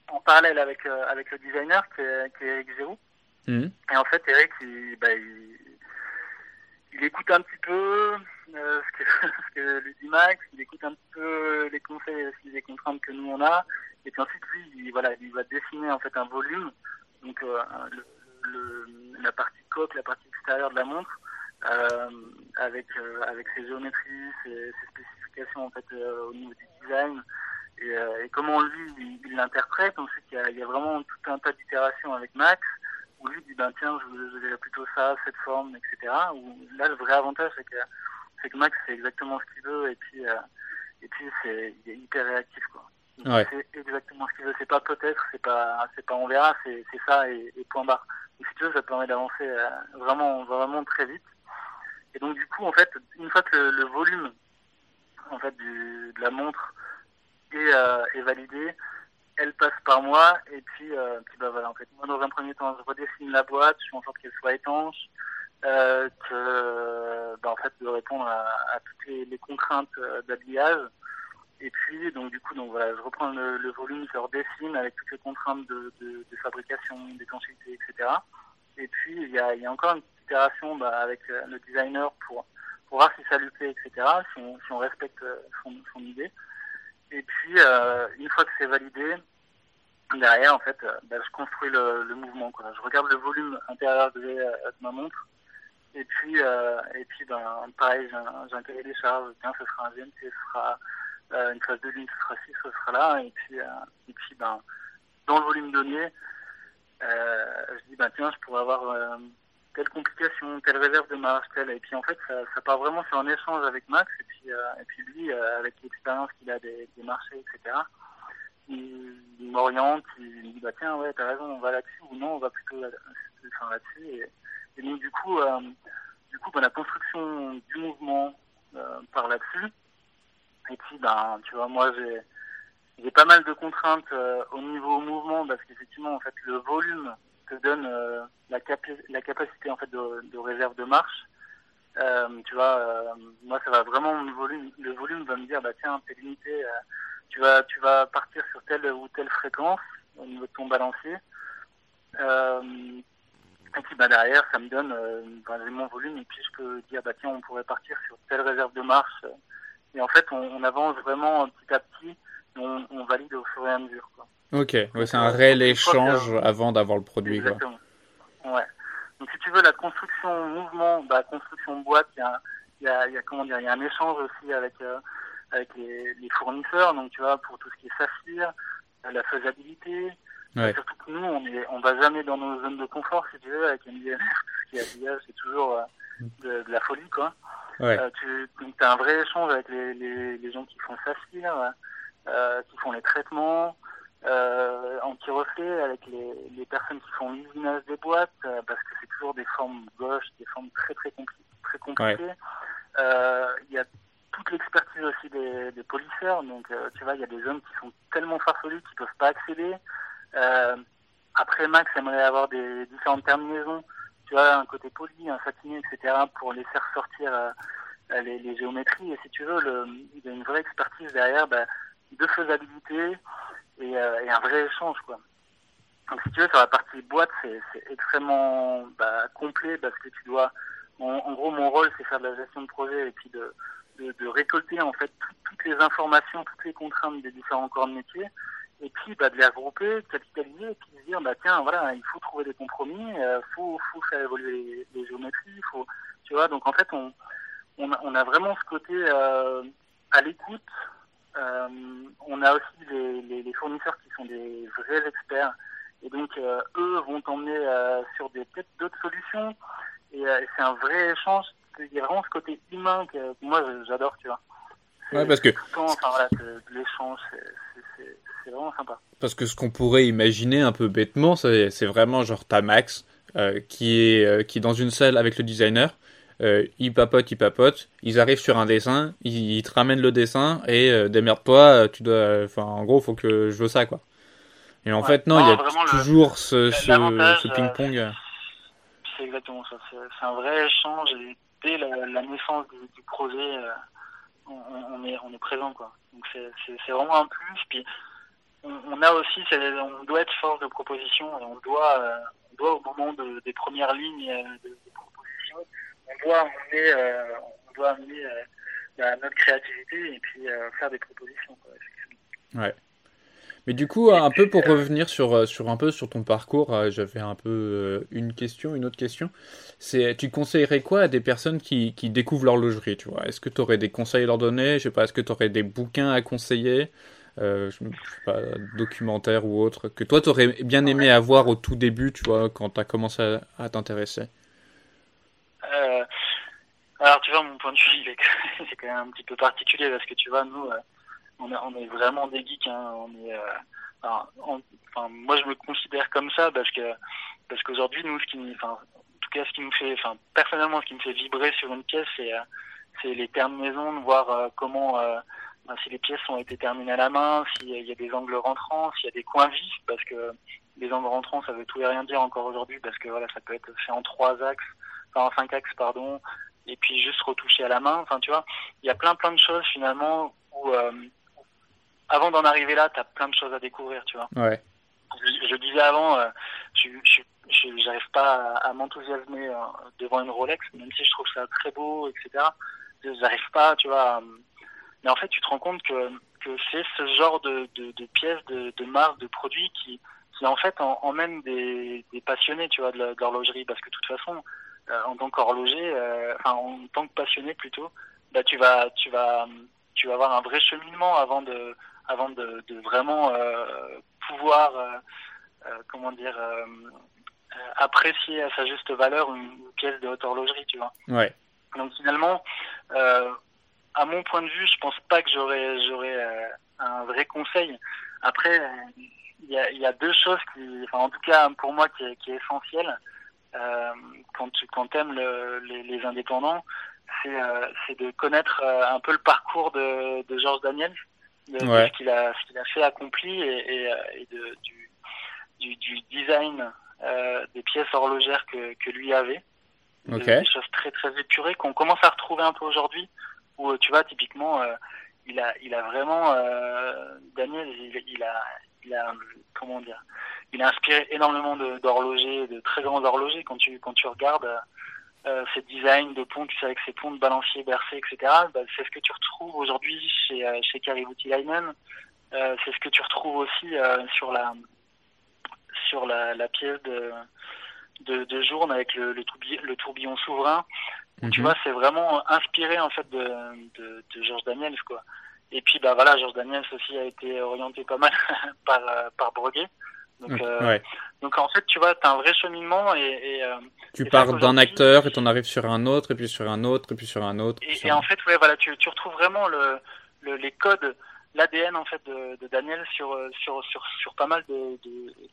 en parallèle avec, euh, avec le designer qui est, qui est Eric Zéro. Mhm. Et en fait, Eric, il, bah, il, il écoute un petit peu euh, ce, que, ce que lui dit Max, il écoute un petit peu les conseils et les contraintes que nous on a. Et puis ensuite, lui, il, voilà, il va dessiner en fait un volume, donc euh, le, le, la partie coque, la partie extérieure de la montre, euh, avec euh, avec ses géométries, ses, ses spécifications en fait euh, au niveau du design, et, euh, et comment lui il l'interprète. Ensuite, il y, a, il y, a, vraiment tout un tas d'itérations avec Max où lui dit ben tiens, je, verrais plutôt ça, cette forme, etc. Où, là, le vrai avantage c'est que c'est que Max c'est exactement ce qu'il veut et puis euh, et puis c'est il est hyper réactif quoi. Ouais. C'est exactement ce qu'il veut. C'est pas peut-être, c'est pas c'est pas on verra, c'est c'est ça et, et, point barre. Et si tu veux, ça permet d'avancer euh, vraiment vraiment très vite. Et donc du coup, en fait, une fois que le, volume en fait du, de la montre et, euh, est validée, elle passe par moi et puis, euh, puis bah voilà en fait moi dans un premier temps je redessine la boîte, je fais en sorte qu'elle soit étanche, euh, que bah, en fait de répondre à, à toutes les, les contraintes euh, d'habillage et puis donc du coup donc voilà je reprends le, le volume, je redessine avec toutes les contraintes de, de, de fabrication, d'étanchéité etc. Et puis il y a, il y a encore une petite itération bah, avec euh, le designer pour pour voir si ça lui plaît etc. Si on, si on respecte euh, son, son idée. Et puis, euh, une fois que c'est validé, derrière, en fait, euh, ben, je construis le, le, mouvement. Quoi. Je regarde le volume intérieur de, ma montre. Et puis, euh, et puis ben, pareil, j'ai un, un, cahier des charges. Tiens, ce sera un GMT, ce sera une phase de ligne, ce sera ci, ce sera là. Et puis, euh, et puis ben, dans le volume donné, euh, je dis, ben, tiens, je pourrais avoir euh, telle complication, telle réserve de marge, telle. Et puis en fait, ça, ça part vraiment sur un échange avec Max et puis, euh, et puis lui, euh, avec l'expérience qu'il a des, des, marchés, etc. Il, m'oriente, il me dit bah tiens ouais t'as raison, on va là-dessus ou non, on va plutôt là, enfin, là-dessus. Et, et, donc du coup, euh, du coup, ben, la construction du mouvement euh, par là-dessus. Et puis ben tu vois, moi j'ai j'ai pas mal de contraintes euh, au niveau mouvement parce qu'effectivement en fait le volume te donne euh, la, capi la capacité en fait de, de réserve de marche. Euh, tu vois, euh, moi ça va vraiment le volume, le volume va me dire bah tiens t'es limité, euh, tu vas tu vas partir sur telle ou telle fréquence au niveau de ton balancier. Euh, et puis bah derrière ça me donne bah, mon volume et puis je peux dire bah tiens on pourrait partir sur telle réserve de marche. Et en fait on, on avance vraiment petit à petit, on, on valide au fur et à mesure quoi. Ok, ouais, c'est un réel échange avant d'avoir le produit. Exactement. Quoi. Ouais. Donc si tu veux la construction mouvement, bah construction boîte, il y a, y, a, y a comment dire, il y a un échange aussi avec euh, avec les, les, fournisseurs. Donc tu vois pour tout ce qui est saphir, la faisabilité. Ouais. Surtout que nous on est, on va jamais dans nos zones de confort si tu veux avec MDNR, tout ce qui est habillage, c'est toujours euh, de, la folie, quoi. Ouais. tu as un vrai échange avec les, les, les gens qui font s'assire, qui font les traitements, euh, anti-reflet avec les, les, personnes qui font l'usinage des boîtes, parce que c'est toujours des formes gauches, des formes très très, compli très compliquées. Il y a toute l'expertise aussi des, des polisseurs. Donc, euh, tu vois, il y a des hommes qui sont tellement farfelus qu'ils peuvent pas accéder. Euh, après, Max aimerait avoir des différentes terminaisons. Tu vois, un côté poli, un satiné, etc., pour les faire sortir euh, les, les, géométries. Et si tu veux, le, il y a une vraie expertise derrière bah, de faisabilité et, et, un vrai échange, quoi. Donc, si tu veux, sur la partie boîte, c'est extrêmement bah, complet parce que tu dois. En, en gros, mon rôle, c'est faire de la gestion de projet et puis de, de, de, récolter en fait toutes les informations, toutes les contraintes des différents corps de métier, et puis bah, de les regrouper, capitaliser, et puis de dire bah tiens voilà il faut trouver des compromis, il euh, faut, faut faire évoluer les, les géométries, faut tu vois donc en fait on on a, on a vraiment ce côté euh, à l'écoute. Euh, on a aussi les, les, les, fournisseurs qui sont des vrais experts et donc euh, eux vont t'emmener euh, sur des peut-être d'autres solutions et c'est un vrai échange il y a vraiment ce côté humain que moi j'adore, tu vois. Ouais, parce que. Enfin, voilà, l'échange, c'est vraiment sympa. Parce que ce qu'on pourrait imaginer un peu bêtement, c'est vraiment genre ta Max euh, qui, est, euh, qui est dans une salle avec le designer. Euh, il papote, il papote, ils arrivent sur un dessin, ils, te ramènent le dessin et euh, démerde-toi, tu dois, enfin en gros faut que je veux ça quoi. Et en fait non, il y a toujours ce, ce, ce ping-pong. Euh, c'est exactement ça, c'est un vrai échange et dès la, la naissance du, du projet, euh, on, on, est, on est présent. Quoi. Donc c'est vraiment un plus. Puis on, on a aussi, on doit être force de proposition et on doit, euh, on doit au moment de, des premières lignes euh, de, de proposition, on doit amener, euh, on doit amener bah, notre créativité et puis faire des propositions. Quoi, ouais. Mais du coup, un peu pour revenir sur, sur un peu sur ton parcours, j'avais un peu une question, une autre question. C'est, tu conseillerais quoi à des personnes qui, qui découvrent l'horlogerie, tu vois? Est-ce que tu aurais des conseils à leur donner? Je sais pas, est-ce que tu aurais des bouquins à conseiller? Euh, pas, documentaires ou autres, que toi tu aurais bien aimé avoir au tout début, tu vois, quand tu as commencé à, t'intéresser euh, Alors, tu vois, mon point de vue, il quand même un petit peu particulier parce que tu vois, nous, on, est, on est vraiment des geeks. Hein. Euh, moi, je me considère comme ça parce que parce qu'aujourd'hui, nous, ce qui, en tout cas, ce qui me fait, personnellement, ce qui me fait vibrer sur une pièce, c'est euh, les terminaisons, de voir euh, comment, euh, si les pièces ont été terminées à la main, s'il y a des angles rentrants, s'il y a des coins vifs, parce que les angles rentrants, ça veut tout et rien dire encore aujourd'hui, parce que voilà, ça peut être fait en trois axes, enfin en cinq axes, pardon, et puis juste retouché à la main. Enfin, tu vois, il y a plein plein de choses finalement où euh, avant d'en arriver là, tu as plein de choses à découvrir, tu vois. Ouais. Je, je disais avant, euh, je je j'arrive pas à, à m'enthousiasmer euh, devant une Rolex, même si je trouve ça très beau, etc. J'arrive pas, tu vois. Mais en fait, tu te rends compte que, que c'est ce genre de, de, de pièces, de, de marques, de produits qui, qui en fait en, emmènent des, des passionnés, tu vois, de l'horlogerie, parce que de toute façon, euh, en tant qu'horloger, euh, enfin en tant que passionné plutôt, bah tu vas, tu vas, tu vas avoir un vrai cheminement avant de avant de, de vraiment euh, pouvoir, euh, euh, comment dire, euh, apprécier à sa juste valeur une, une, pièce de haute horlogerie, tu vois. Ouais. Donc finalement, à mon point de vue, je pense pas que j'aurais j'aurais un vrai conseil. Après, il y a, y a, deux choses qui, enfin en tout cas pour moi qui est, qui est essentiel euh, quand tu quand aimes le, les, les, indépendants, c'est euh, de connaître euh, un peu le parcours de, de Georges Daniel, de, ouais. de ce qu'il a, fait accompli et, et, et de, du, du, du design euh, des pièces horlogères que, que lui avait. Okay. Des choses très très épurées qu'on commence à retrouver un peu aujourd'hui, où tu vois typiquement euh, il a il a vraiment euh, Daniel il, a il a comment dire il a inspiré énormément d'horlogers, de, très grands horlogers quand tu quand tu regardes euh, ces designs de ponts, tu sais, avec ces ponts de balancier bercés, etc. Bah, c'est ce que tu retrouves aujourd'hui chez euh, chez Voutilainen. Euh, c'est ce que tu retrouves aussi euh, sur la sur la, la pièce de de, de Journe avec le, le tourbillon souverain. Mm -hmm. Tu vois, c'est vraiment inspiré en fait de, de, de Georges Daniels quoi. Et puis bah voilà, Georges Daniels aussi a été orienté pas mal par par Breguet Donc, donc en fait, tu vois, tu as un vrai cheminement et. et tu pars d'un acteur et tu en arrives sur un autre, et puis sur un autre, et puis sur un autre. Et, en fait, ouais, voilà, tu, tu retrouves vraiment le, le les codes l'ADN en fait de, de, Daniel sur, sur, sur, sur pas mal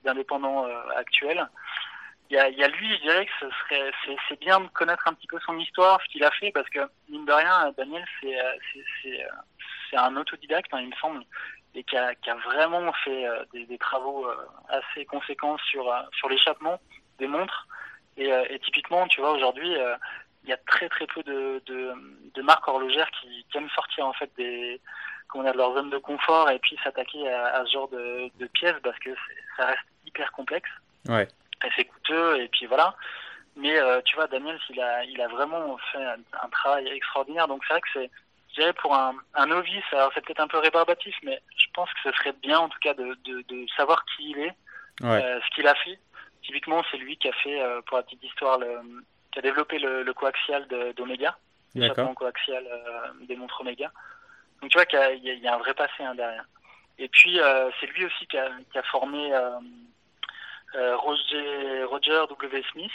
d'indépendants actuels il y a, lui, je dirais que ce serait, c'est, bien de connaître un petit peu son histoire, ce qu'il a fait, parce que mine de rien, Daniel, c'est, c'est, c'est, un autodidacte, hein, il me semble, et qui a, qui a vraiment fait euh, des, travaux euh, assez conséquents sur, euh, sur l'échappement des montres. Et, typiquement, tu vois, aujourd'hui, il y a très très peu de, de, marques horlogères qui, qui, aiment sortir en fait des comment de leur zone de confort et puis s'attaquer à, à, ce genre de, de pièces parce que ça reste hyper complexe. Ouais c'est coûteux et puis voilà. Mais euh, tu vois, Daniel, il a, il a vraiment fait un, travail extraordinaire. Donc c'est vrai que c'est, je dirais pour un, un novice, alors c'est peut-être un peu rébarbatif, mais je pense que ce serait bien en tout cas de, de, de savoir qui il est, euh, ce qu'il a fait. Typiquement, c'est lui qui a fait, euh, pour la petite histoire, le, qui a développé le, le coaxial d'Omega, le coaxial des montres Omega. Donc tu vois qu'il y, y, a un vrai passé hein, derrière. Et puis c'est lui aussi qui a, qui a formé euh, Roger, Roger W. Smith,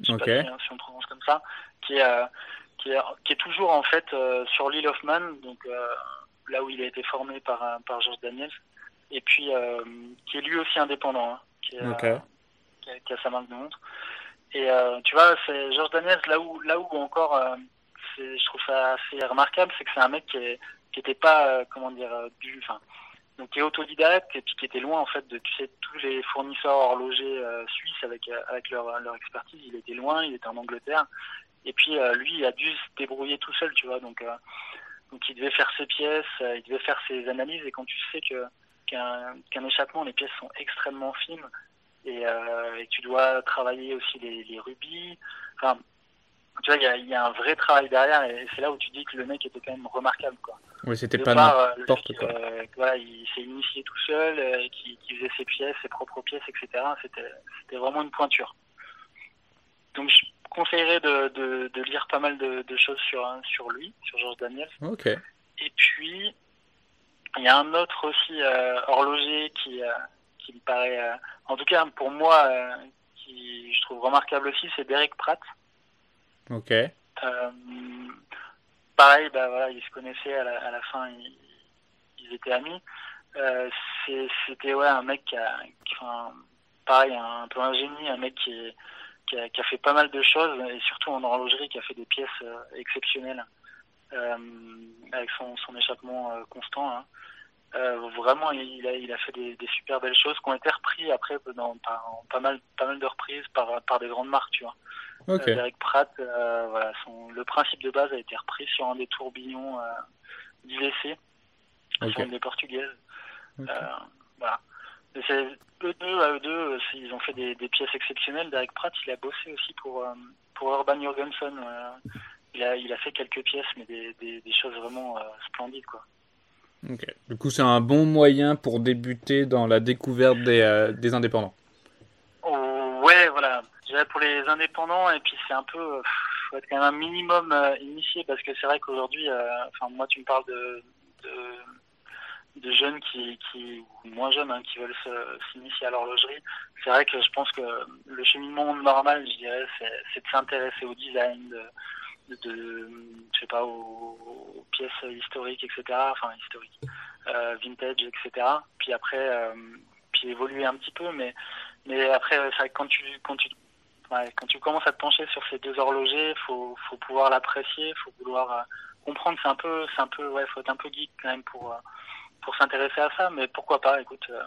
je sais pas si, on prononce comme ça, qui est, euh, qui est, qui est toujours en fait euh, sur l'île of Man, donc là où il a été formé par, par George Daniels, et puis qui est lui aussi indépendant, hein, qui, est, qui, a, qui, a, sa marque de montre. Et tu vois, c'est George Daniels, là où, là où encore, je trouve ça assez remarquable, c'est que c'est un mec qui, est, qui était pas, comment dire, du, enfin, donc qui est autodidacte et puis qui était loin en fait de tu sais tous les fournisseurs horlogers euh, suisses avec euh, avec leur leur expertise il était loin il était en Angleterre. Et puis euh, lui il a dû se débrouiller tout seul tu vois. Donc donc il devait faire ses pièces il devait faire ses analyses. Et quand tu sais que qu'un qu'un échappement les pièces sont extrêmement fines et, et tu dois travailler aussi les, les rubis enfin tu vois il y a, y a un vrai travail derrière et c'est là où tu dis que le mec était quand même remarquable quoi oui, c'était pas n'importe quoi. Euh, voilà, il s'est initié tout seul, euh, qui, qui, faisait ses pièces, ses propres pièces, etc. C'était, vraiment une pointure. Donc, je conseillerais de, de, de lire pas mal de, de, choses sur, sur lui, sur Georges Daniel. Ok. Et puis, il y a un autre aussi euh, horloger qui, euh, qui me paraît, euh, en tout cas pour moi, qui je trouve remarquable aussi, c'est Derek Pratt. Ok pareil, bah voilà, ils se connaissaient à la, fin, ils, étaient amis. Euh, c'était ouais un mec qui a, pareil, un, peu un génie, un mec qui, a, fait pas mal de choses et surtout en horlogerie, qui a fait des pièces euh, exceptionnelles euh, avec son, échappement euh, constant. Hein. Euh, vraiment, il a, fait des, super belles choses qui ont été reprises après dans, pas mal, pas mal de reprises par, par des grandes marques, tu vois. Okay. Euh, Derek Pratt, euh, voilà, son, le principe de base a été repris sur un des tourbillons euh, d'IVC, okay. des portugaises. Okay. voilà. Eux deux, à eux deux, ils ont fait des, des, pièces exceptionnelles. Derek Pratt, il a bossé aussi pour, pour Urban Jorgensen. il, a, il a fait quelques pièces, mais des, des, des choses vraiment splendides, quoi. Ok. Du coup, c'est un bon moyen pour débuter dans la découverte des, euh, des indépendants. Oh, ouais, voilà pour les indépendants et puis c'est un peu euh, faut être quand même un minimum euh, initié parce que c'est vrai qu'aujourd'hui euh, enfin moi tu me parles de, de, jeunes qui, qui ou moins jeunes hein, qui veulent s'initier à l'horlogerie. C'est vrai que je pense que le cheminement normal je dirais c'est de s'intéresser au design de, de, de, je sais pas aux, pièces historiques etc enfin historiques vintage etc puis après puis évoluer un petit peu mais mais après ça, quand tu quand tu ouais, quand tu commences à te pencher sur ces deux horlogers, faut faut pouvoir l'apprécier, faut vouloir euh, comprendre. C'est un peu, c'est un peu, ouais, faut être un peu geek quand même pour euh, pour s'intéresser à ça. Mais pourquoi pas Écoute, euh,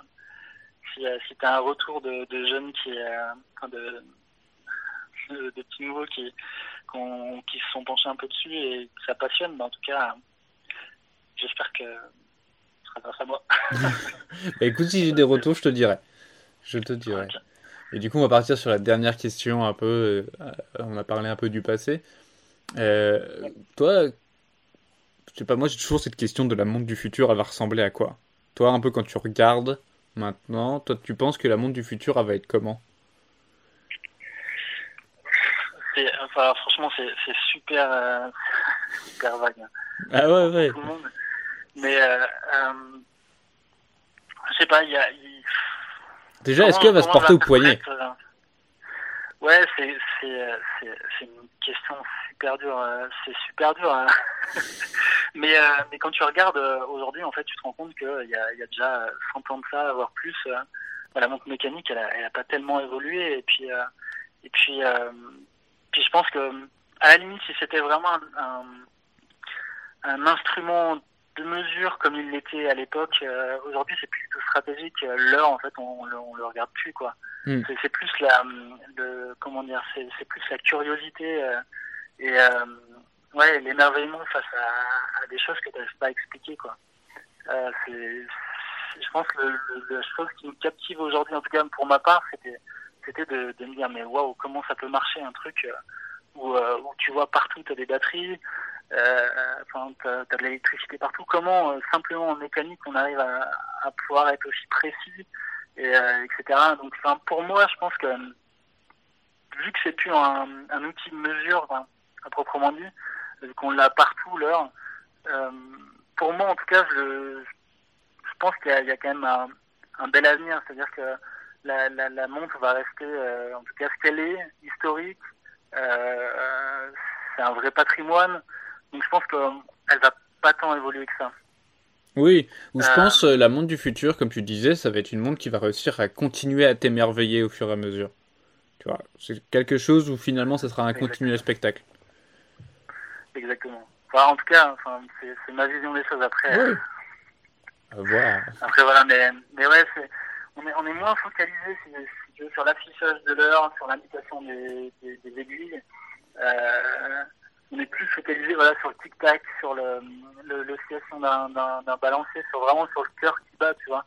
si si t'as un retour de, de jeunes qui, de, de, de petits nouveaux qui qui se sont penchés un peu dessus et que ça passionne, ben, en tout cas, j'espère que ce sera grâce à moi. bah, écoute, si j'ai des retours, je te dirai. Je te dirai. Okay. Et du coup, on va partir sur la dernière question un peu. Euh, on a parlé un peu du passé. Euh, toi, je sais pas, moi j'ai toujours cette question de la montre du futur, elle va ressembler à quoi? Toi, un peu quand tu regardes maintenant, toi tu penses que la montre du futur, elle va être comment? Enfin, Franchement, c'est super, euh, super vague. Hein. Ah ouais, ouais. Mais euh, je sais pas, il y a. Y Déjà, est-ce qu'elle va se porter au poignet Ouais, c'est une question super dure. C'est super dur. Hein. mais, mais quand tu regardes aujourd'hui, en fait, tu te rends compte qu'il y a, y a déjà 100 ans de ça, voire plus. la montre mécanique, elle n'a a pas tellement évolué. Et puis, et puis, puis je pense que, à la limite, si c'était vraiment un, un instrument de mesure comme il l'était à l'époque. Euh, aujourd'hui, c'est plus stratégique. L'heure, en fait, on, on, le regarde plus, quoi. Hmm. C'est plus la, le, comment dire, c'est plus la curiosité euh, et euh, ouais, l'émerveillement face à, à, des choses que tu n'arrives pas à expliquer, quoi. je pense que le, la chose qui me captive aujourd'hui, en tout cas pour ma part, c'était c'était de, de me dire mais waouh, comment ça peut marcher un truc où, où tu vois partout tu as des batteries, euh, enfin, t'as as de l'électricité partout. Comment euh, simplement en mécanique on arrive à, à pouvoir être aussi précis, et, euh, etc. Donc, pour moi, je pense que vu que c'est plus un, un, outil de mesure à proprement dit, qu'on l'a partout l'heure, euh, pour moi en tout cas, je, je pense qu'il y, y, a quand même un, un bel avenir. C'est-à-dire que la, la, la, montre va rester, euh, en tout cas ce qu'elle est, historique. Euh, c'est un vrai patrimoine. Donc je pense qu'elle va pas tant évoluer que ça. Oui, ou je euh, pense euh, la montre du futur, comme tu disais, ça va être une montre qui va réussir à continuer à t'émerveiller au fur et à mesure. Tu vois, c'est quelque chose où finalement ça sera un continuel spectacle. Exactement. Enfin, en tout cas, enfin, c'est ma vision des choses après. Oui. À voir. Après voilà, mais, mais ouais, on est, on est moins focalisé si, si sur l'affichage de l'heure, sur l'indication des, des, des, aiguilles. Euh, on est plus focalisé voilà sur le tic tac, sur le l'oscillation d'un d'un balancier, sur vraiment sur le cœur qui bat, tu vois.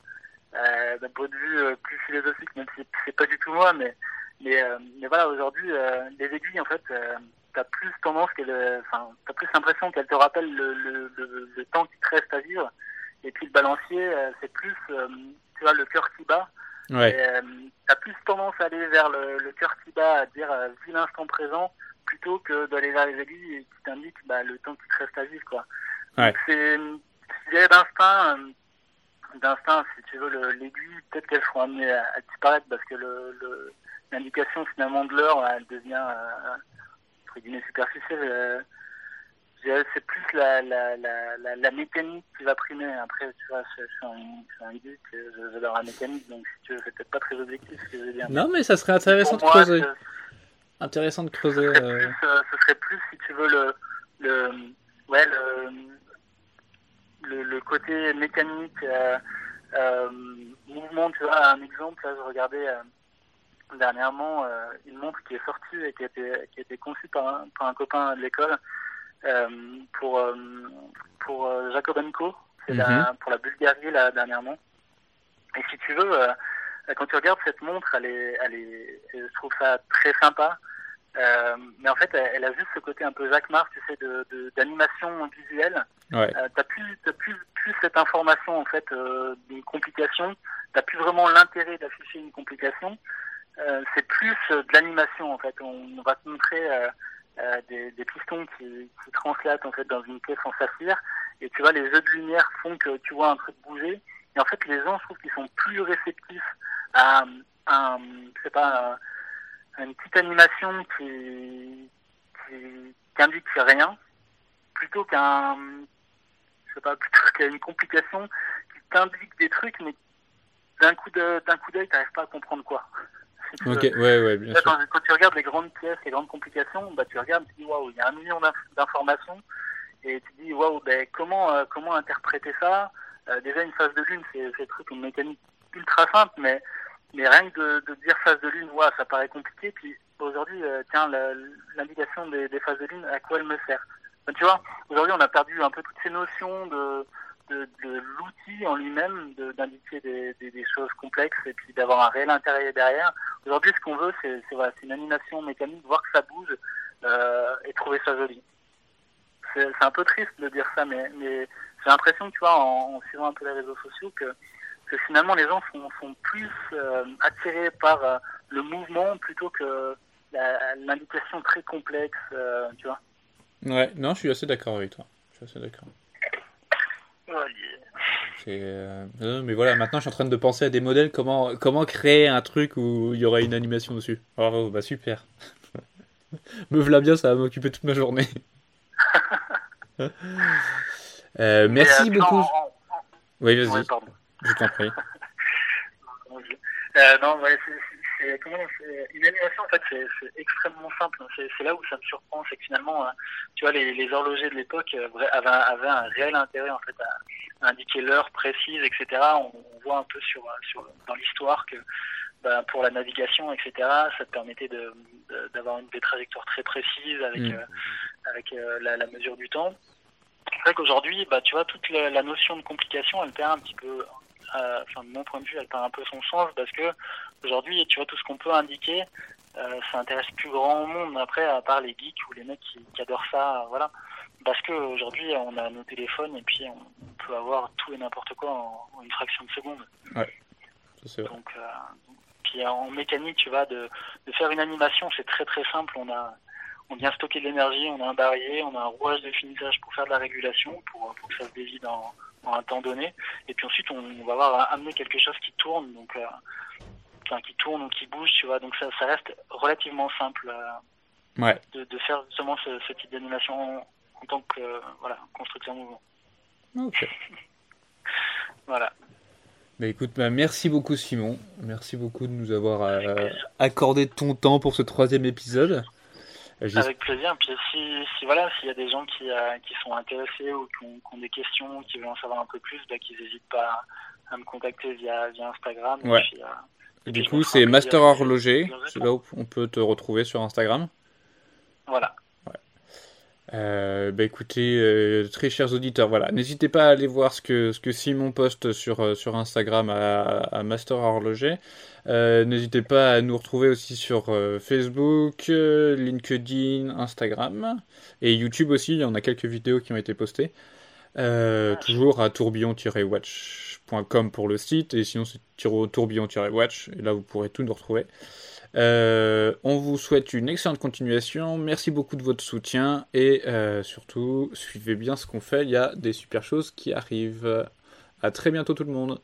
Euh, d'un point de vue euh, plus philosophique, même si c'est pas du tout moi, mais mais, euh, mais voilà aujourd'hui euh, les aiguilles en fait euh, t'as plus tendance qu'elles, enfin t'as plus l'impression qu'elles te rappellent le, le, le, le, temps qui te reste à vivre, et puis le balancier c'est plus tu vois le cœur qui bat. Ouais. t'as plus tendance à aller vers le, le cœur qui bat, à dire vu l'instant présent plutôt que d'aller vers les aiguilles qui t'indiquent bah, le temps qui te reste à vivre. Quoi. Ouais. C'est d'instinct, euh, d'instinct, si tu veux, l'aiguille, peut-être qu'elles seront amenées à, à, disparaître parce que l'indication le, finalement de l'heure, elle devient euh, entre guillemets superficielle. Euh, c'est plus la, la, la, la, mécanique qui va primer. Après, tu vois, je, suis un, un geek, j'adore la mécanique, donc si tu veux, c'est peut-être pas très objectif ce que je veux dire. Non, mais ça serait intéressant de creuser intéressant de creuser. Ce serait, euh... plus, euh, ce serait plus, si tu veux, le, le, ouais, le, le, le côté mécanique, euh, euh, mouvement, tu vois, un exemple, là, je regardais euh, dernièrement euh, une montre qui est sortie et qui a été, qui a été conçue par un, par un copain de l'école pour, pour Jacobenko, c'est mm -hmm. pour la Bulgarie, là, dernièrement. Et si tu veux, quand tu regardes cette montre, elle est, elle est, je trouve ça très sympa. Euh, mais en fait, elle, a juste ce côté un peu Jacques Marc, tu sais, de d'animation visuelle. Ouais. Euh, t'as plus, t'as plus, plus cette information en fait euh, d'une complication. T'as plus vraiment l'intérêt d'afficher une complication. Euh, c'est plus de l'animation en fait. On, va te montrer euh, euh, des, des, pistons qui, qui translatent en fait dans une pièce en saphir. Et tu vois, les jeux de lumière font que tu vois un truc bouger. Et en fait, les gens, je trouve qu'ils sont plus réceptifs à un, je sais pas, une petite animation qui, qui, qui indique rien, plutôt qu'un, je sais pas, plutôt qu'une complication qui t'indique des trucs, mais d'un coup de, d'un coup d'œil, t'arrives pas à comprendre quoi. Ok, ouais, ouais, bien Là, sûr. Quand, quand, tu regardes les grandes pièces, les grandes complications, bah, tu regardes, tu dis, waouh, il y a un million d'informations, et tu dis, waouh, ben, comment, euh, comment interpréter ça? Euh, déjà, une phase de lune, c'est, c'est truc, une mécanique ultra simple, mais mais rien que de, de dire phase de lune, ouais, ça paraît compliqué. Puis aujourd'hui, euh, tiens, l'indication des, des, phases de lune, à quoi elle me sert? Ben, Tu vois, aujourd'hui, on a perdu un peu toutes ces notions de, de, de l'outil en lui-même, d'indiquer des, des, des, choses complexes et puis d'avoir un réel intérêt derrière. Aujourd'hui, ce qu'on veut, c'est voilà, une animation mécanique, voir que ça bouge euh, et trouver ça joli. C'est un peu triste de dire ça, mais, mais j'ai l'impression, tu vois, en, en suivant un peu les réseaux sociaux, que que finalement les gens sont, sont plus euh, attirés par euh, le mouvement plutôt que l'indication très complexe, euh, tu vois. Ouais, non, je suis assez d'accord avec toi. Je suis assez d'accord. Oh mais voilà, maintenant je suis en train de penser à des modèles, comment, comment créer un truc où il y aurait une animation dessus? Bravo, bah super. Me voilà bien, ça va m'occuper toute ma journée. merci beaucoup. Oui, vas-y. Je t'en prie. non, ouais, comment, une animation, en fait, c'est extrêmement simple. C'est là où ça me surprend, c'est que finalement, euh, tu vois, les, les horlogers de l'époque euh, avaient, avaient, un réel intérêt, en fait, à, indiquer l'heure précise, etc. On, voit un peu sur, sur dans l'histoire que bah, pour la navigation, etc., ça te permettait d'avoir de, une des trajectoires très précises avec, mm. euh, avec la, la, mesure du temps. C'est vrai qu'aujourd'hui, bah, tu vois, toute la, la, notion de complication, elle perd un petit peu, euh, enfin de mon point de vue, elle perd un peu son sens parce que aujourd'hui, tu vois, tout ce qu'on peut indiquer, euh, ça intéresse plus grand monde après, à part les geeks ou les mecs qui, adorent ça, voilà. Parce qu'aujourd'hui, on a nos téléphones et puis on, peut avoir tout et n'importe quoi en, une fraction de seconde. Ouais, c'est Donc, euh, puis en mécanique, tu vois, de, de faire une animation, c'est très très simple. On a on vient stocker de l'énergie, on a un barillet, on a un rouage de finissage pour faire de la régulation, pour, pour que ça se dévide en, en un temps donné. Et puis ensuite, on, va avoir amené quelque chose qui tourne, donc euh, enfin, qui tourne ou qui bouge, tu vois. Donc ça, ça reste relativement simple euh, ouais. de, de, faire justement ce, ce type d'animation en tant que euh, voilà constructeur mouvement. Ok. voilà. Bah écoute, bah merci beaucoup Simon, merci beaucoup de nous avoir accordé ton temps pour ce troisième épisode. Avec plaisir. Puis si, si voilà, s'il y a des gens qui, euh, qui sont intéressés ou qui ont, des questions, qui veulent en savoir un peu plus, bah, qu'ils n'hésitent pas à me contacter via, via Instagram. Ouais. Euh, du coup, c'est Master Horloger. C'est là où on peut te retrouver sur Instagram. Voilà. Euh, bah écoutez, euh, très chers auditeurs, voilà, n'hésitez pas à aller voir ce que, ce que Simon poste sur, euh, sur Instagram à, à Master Horloger. n'hésitez pas à nous retrouver aussi sur Facebook, LinkedIn, Instagram et YouTube aussi. Il y en a quelques vidéos qui ont été postées. toujours à tourbillon-watch.com pour le site et sinon c'est tourbillon-watch et là vous pourrez tout nous retrouver. Euh, on vous souhaite une excellente continuation. Merci beaucoup de votre soutien et euh, surtout suivez bien ce qu'on fait. Il y a des super choses qui arrivent. À très bientôt tout le monde.